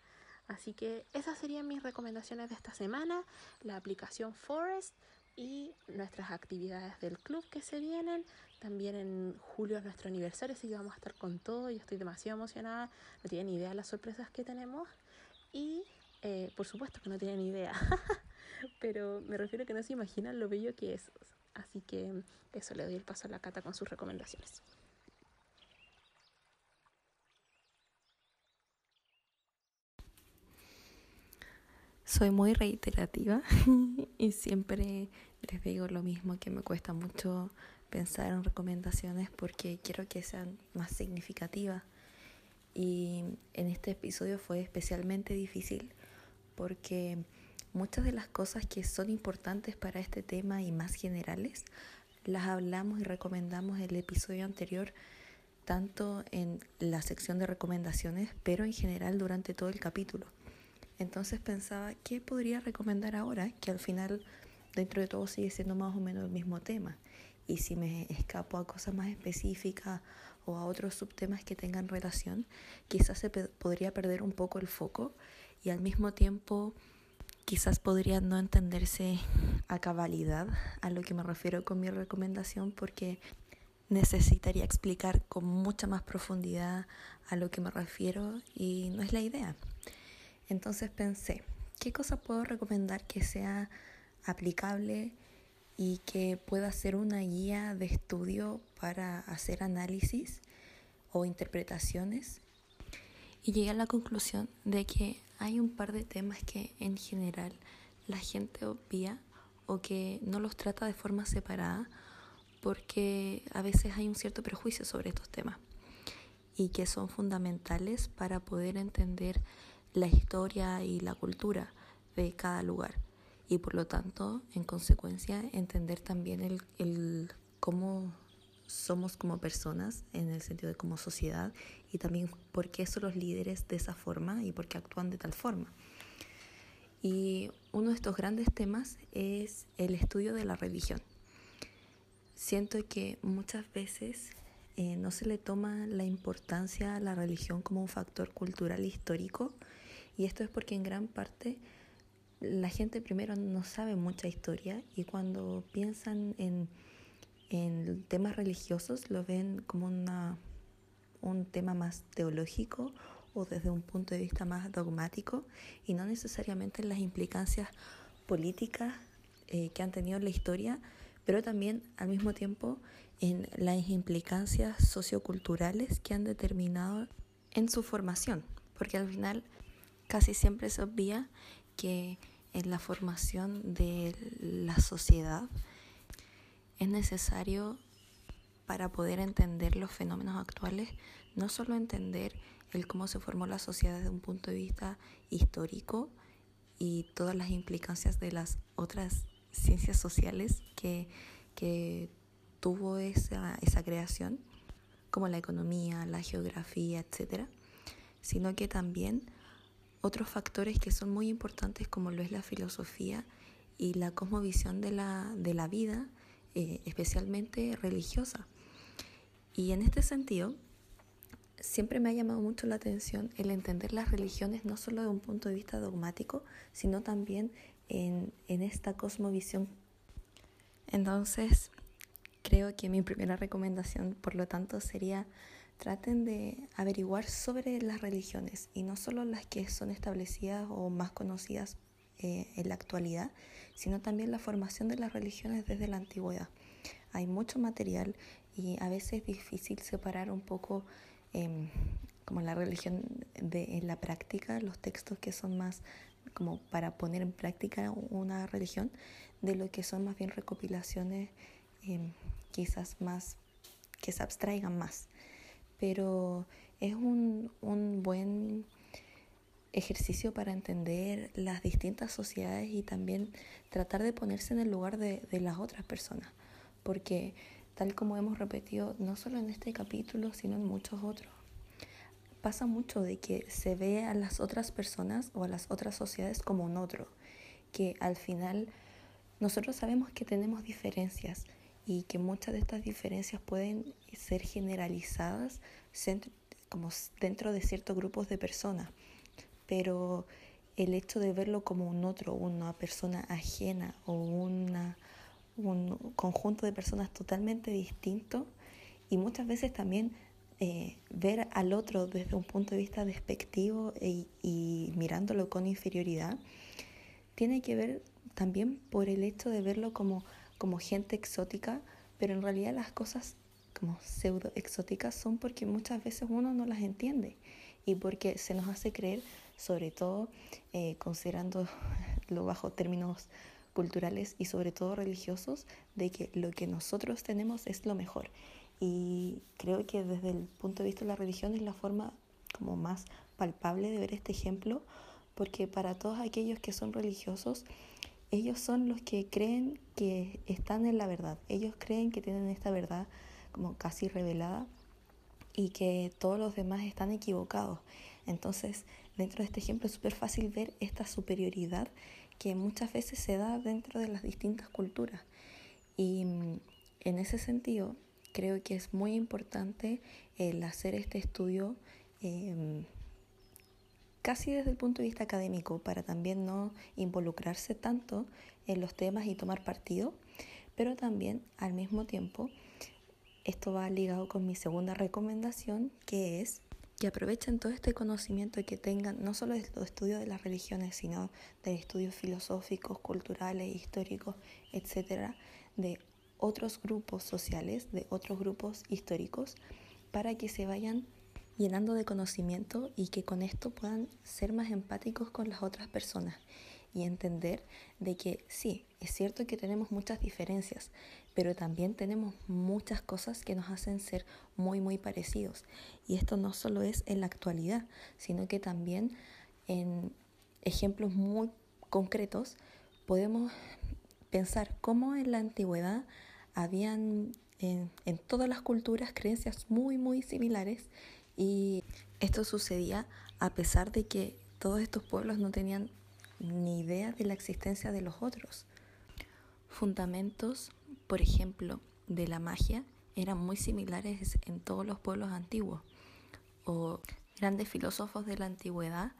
Así que esas serían mis recomendaciones de esta semana, la aplicación Forest y nuestras actividades del club que se vienen. También en julio es nuestro aniversario, así que vamos a estar con todo. Yo estoy demasiado emocionada, no tienen idea de las sorpresas que tenemos. Y eh, por supuesto que no tienen idea, pero me refiero a que no se imaginan lo bello que es. Así que eso le doy el paso a la cata con sus recomendaciones. Soy muy reiterativa y siempre les digo lo mismo que me cuesta mucho pensar en recomendaciones porque quiero que sean más significativas. Y en este episodio fue especialmente difícil porque muchas de las cosas que son importantes para este tema y más generales las hablamos y recomendamos en el episodio anterior, tanto en la sección de recomendaciones, pero en general durante todo el capítulo. Entonces pensaba, ¿qué podría recomendar ahora? Que al final, dentro de todo, sigue siendo más o menos el mismo tema. Y si me escapo a cosas más específicas o a otros subtemas que tengan relación, quizás se podría perder un poco el foco y al mismo tiempo quizás podría no entenderse a cabalidad a lo que me refiero con mi recomendación porque necesitaría explicar con mucha más profundidad a lo que me refiero y no es la idea. Entonces pensé, ¿qué cosa puedo recomendar que sea aplicable y que pueda ser una guía de estudio para hacer análisis o interpretaciones? Y llegué a la conclusión de que hay un par de temas que en general la gente obvia o que no los trata de forma separada porque a veces hay un cierto prejuicio sobre estos temas y que son fundamentales para poder entender la historia y la cultura de cada lugar. Y por lo tanto, en consecuencia, entender también el, el cómo somos como personas en el sentido de como sociedad y también por qué son los líderes de esa forma y por qué actúan de tal forma. Y uno de estos grandes temas es el estudio de la religión siento que muchas veces eh, no se le toma la importancia a la religión como un factor cultural histórico y esto es porque en gran parte la gente primero no sabe mucha historia y cuando piensan en, en temas religiosos lo ven como una, un tema más teológico o desde un punto de vista más dogmático y no necesariamente las implicancias políticas eh, que han tenido en la historia pero también al mismo tiempo en las implicancias socioculturales que han determinado en su formación, porque al final casi siempre se obvia que en la formación de la sociedad es necesario para poder entender los fenómenos actuales, no solo entender el cómo se formó la sociedad desde un punto de vista histórico y todas las implicancias de las otras ciencias sociales que, que tuvo esa, esa creación, como la economía, la geografía, etc., sino que también otros factores que son muy importantes como lo es la filosofía y la cosmovisión de la, de la vida, eh, especialmente religiosa. Y en este sentido, siempre me ha llamado mucho la atención el entender las religiones no solo de un punto de vista dogmático, sino también en, en esta cosmovisión. Entonces, creo que mi primera recomendación, por lo tanto, sería traten de averiguar sobre las religiones y no solo las que son establecidas o más conocidas eh, en la actualidad, sino también la formación de las religiones desde la antigüedad. Hay mucho material y a veces es difícil separar un poco em, como la religión de, en la práctica, los textos que son más como para poner en práctica una religión, de lo que son más bien recopilaciones em, quizás más que se abstraigan más. Pero es un, un buen ejercicio para entender las distintas sociedades y también tratar de ponerse en el lugar de, de las otras personas. Porque tal como hemos repetido, no solo en este capítulo, sino en muchos otros, pasa mucho de que se ve a las otras personas o a las otras sociedades como un otro, que al final nosotros sabemos que tenemos diferencias y que muchas de estas diferencias pueden ser generalizadas como dentro de ciertos grupos de personas, pero el hecho de verlo como un otro, una persona ajena o una, un conjunto de personas totalmente distinto y muchas veces también eh, ver al otro desde un punto de vista despectivo e, y mirándolo con inferioridad, tiene que ver también por el hecho de verlo como, como gente exótica, pero en realidad las cosas como pseudo exóticas son porque muchas veces uno no las entiende y porque se nos hace creer, sobre todo eh, considerando lo bajo términos culturales y sobre todo religiosos, de que lo que nosotros tenemos es lo mejor y creo que desde el punto de vista de la religión es la forma como más palpable de ver este ejemplo, porque para todos aquellos que son religiosos, ellos son los que creen que están en la verdad, ellos creen que tienen esta verdad como casi revelada y que todos los demás están equivocados. Entonces, dentro de este ejemplo es súper fácil ver esta superioridad que muchas veces se da dentro de las distintas culturas. Y mm, en ese sentido, creo que es muy importante hacer este estudio em, casi desde el punto de vista académico para también no involucrarse tanto en los temas y tomar partido, pero también al mismo tiempo esto va ligado con mi segunda recomendación, que es que aprovechen todo este conocimiento que tengan no solo los estudios de las religiones, sino de estudios filosóficos, culturales, históricos, etcétera, de otros grupos sociales, de otros grupos históricos, para que se vayan llenando de conocimiento y que con esto puedan ser más empáticos con las otras personas y entender de que sí, es cierto que tenemos muchas diferencias, pero también tenemos muchas cosas que nos hacen ser muy, muy parecidos. Y esto no solo es en la actualidad, sino que también en ejemplos muy concretos podemos pensar cómo en la antigüedad habían en, en todas las culturas creencias muy, muy similares y esto sucedía a pesar de que todos estos pueblos no tenían ni idea de la existencia de los otros. Fundamentos, por ejemplo, de la magia eran muy similares en todos los pueblos antiguos o grandes filósofos de la antigüedad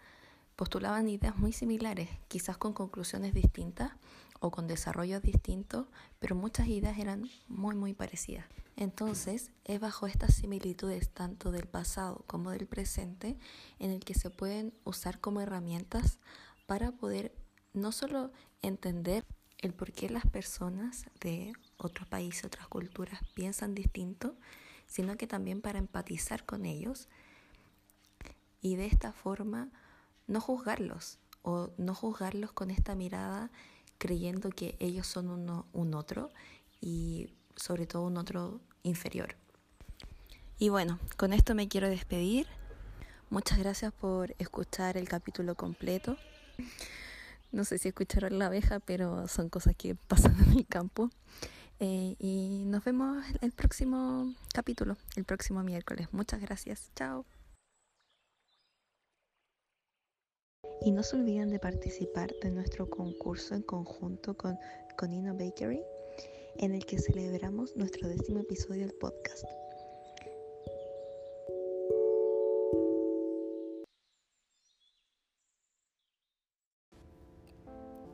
postulaban ideas muy similares, quizás con conclusiones distintas o con desarrollos distintos, pero muchas ideas eran muy muy parecidas. Entonces, es bajo estas similitudes tanto del pasado como del presente en el que se pueden usar como herramientas para poder no solo entender el por qué las personas de otros países, otras culturas piensan distinto, sino que también para empatizar con ellos y de esta forma no juzgarlos o no juzgarlos con esta mirada creyendo que ellos son uno, un otro y sobre todo un otro inferior. Y bueno, con esto me quiero despedir. Muchas gracias por escuchar el capítulo completo. No sé si escucharon la abeja, pero son cosas que pasan en el campo. Eh, y nos vemos el próximo capítulo, el próximo miércoles. Muchas gracias. Chao. Y no se olviden de participar de nuestro concurso en conjunto con Conino Bakery, en el que celebramos nuestro décimo episodio del podcast.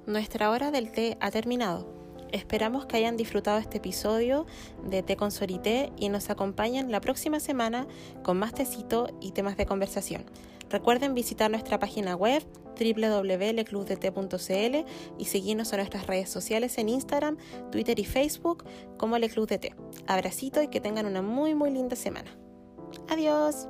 Nuestra hora del té ha terminado. Esperamos que hayan disfrutado este episodio de Té con Sorité y nos acompañen la próxima semana con más tecito y temas de conversación. Recuerden visitar nuestra página web www.leclubdt.cl y seguirnos en nuestras redes sociales en Instagram, Twitter y Facebook como Leclub de Té. Abracito y que tengan una muy muy linda semana. Adiós.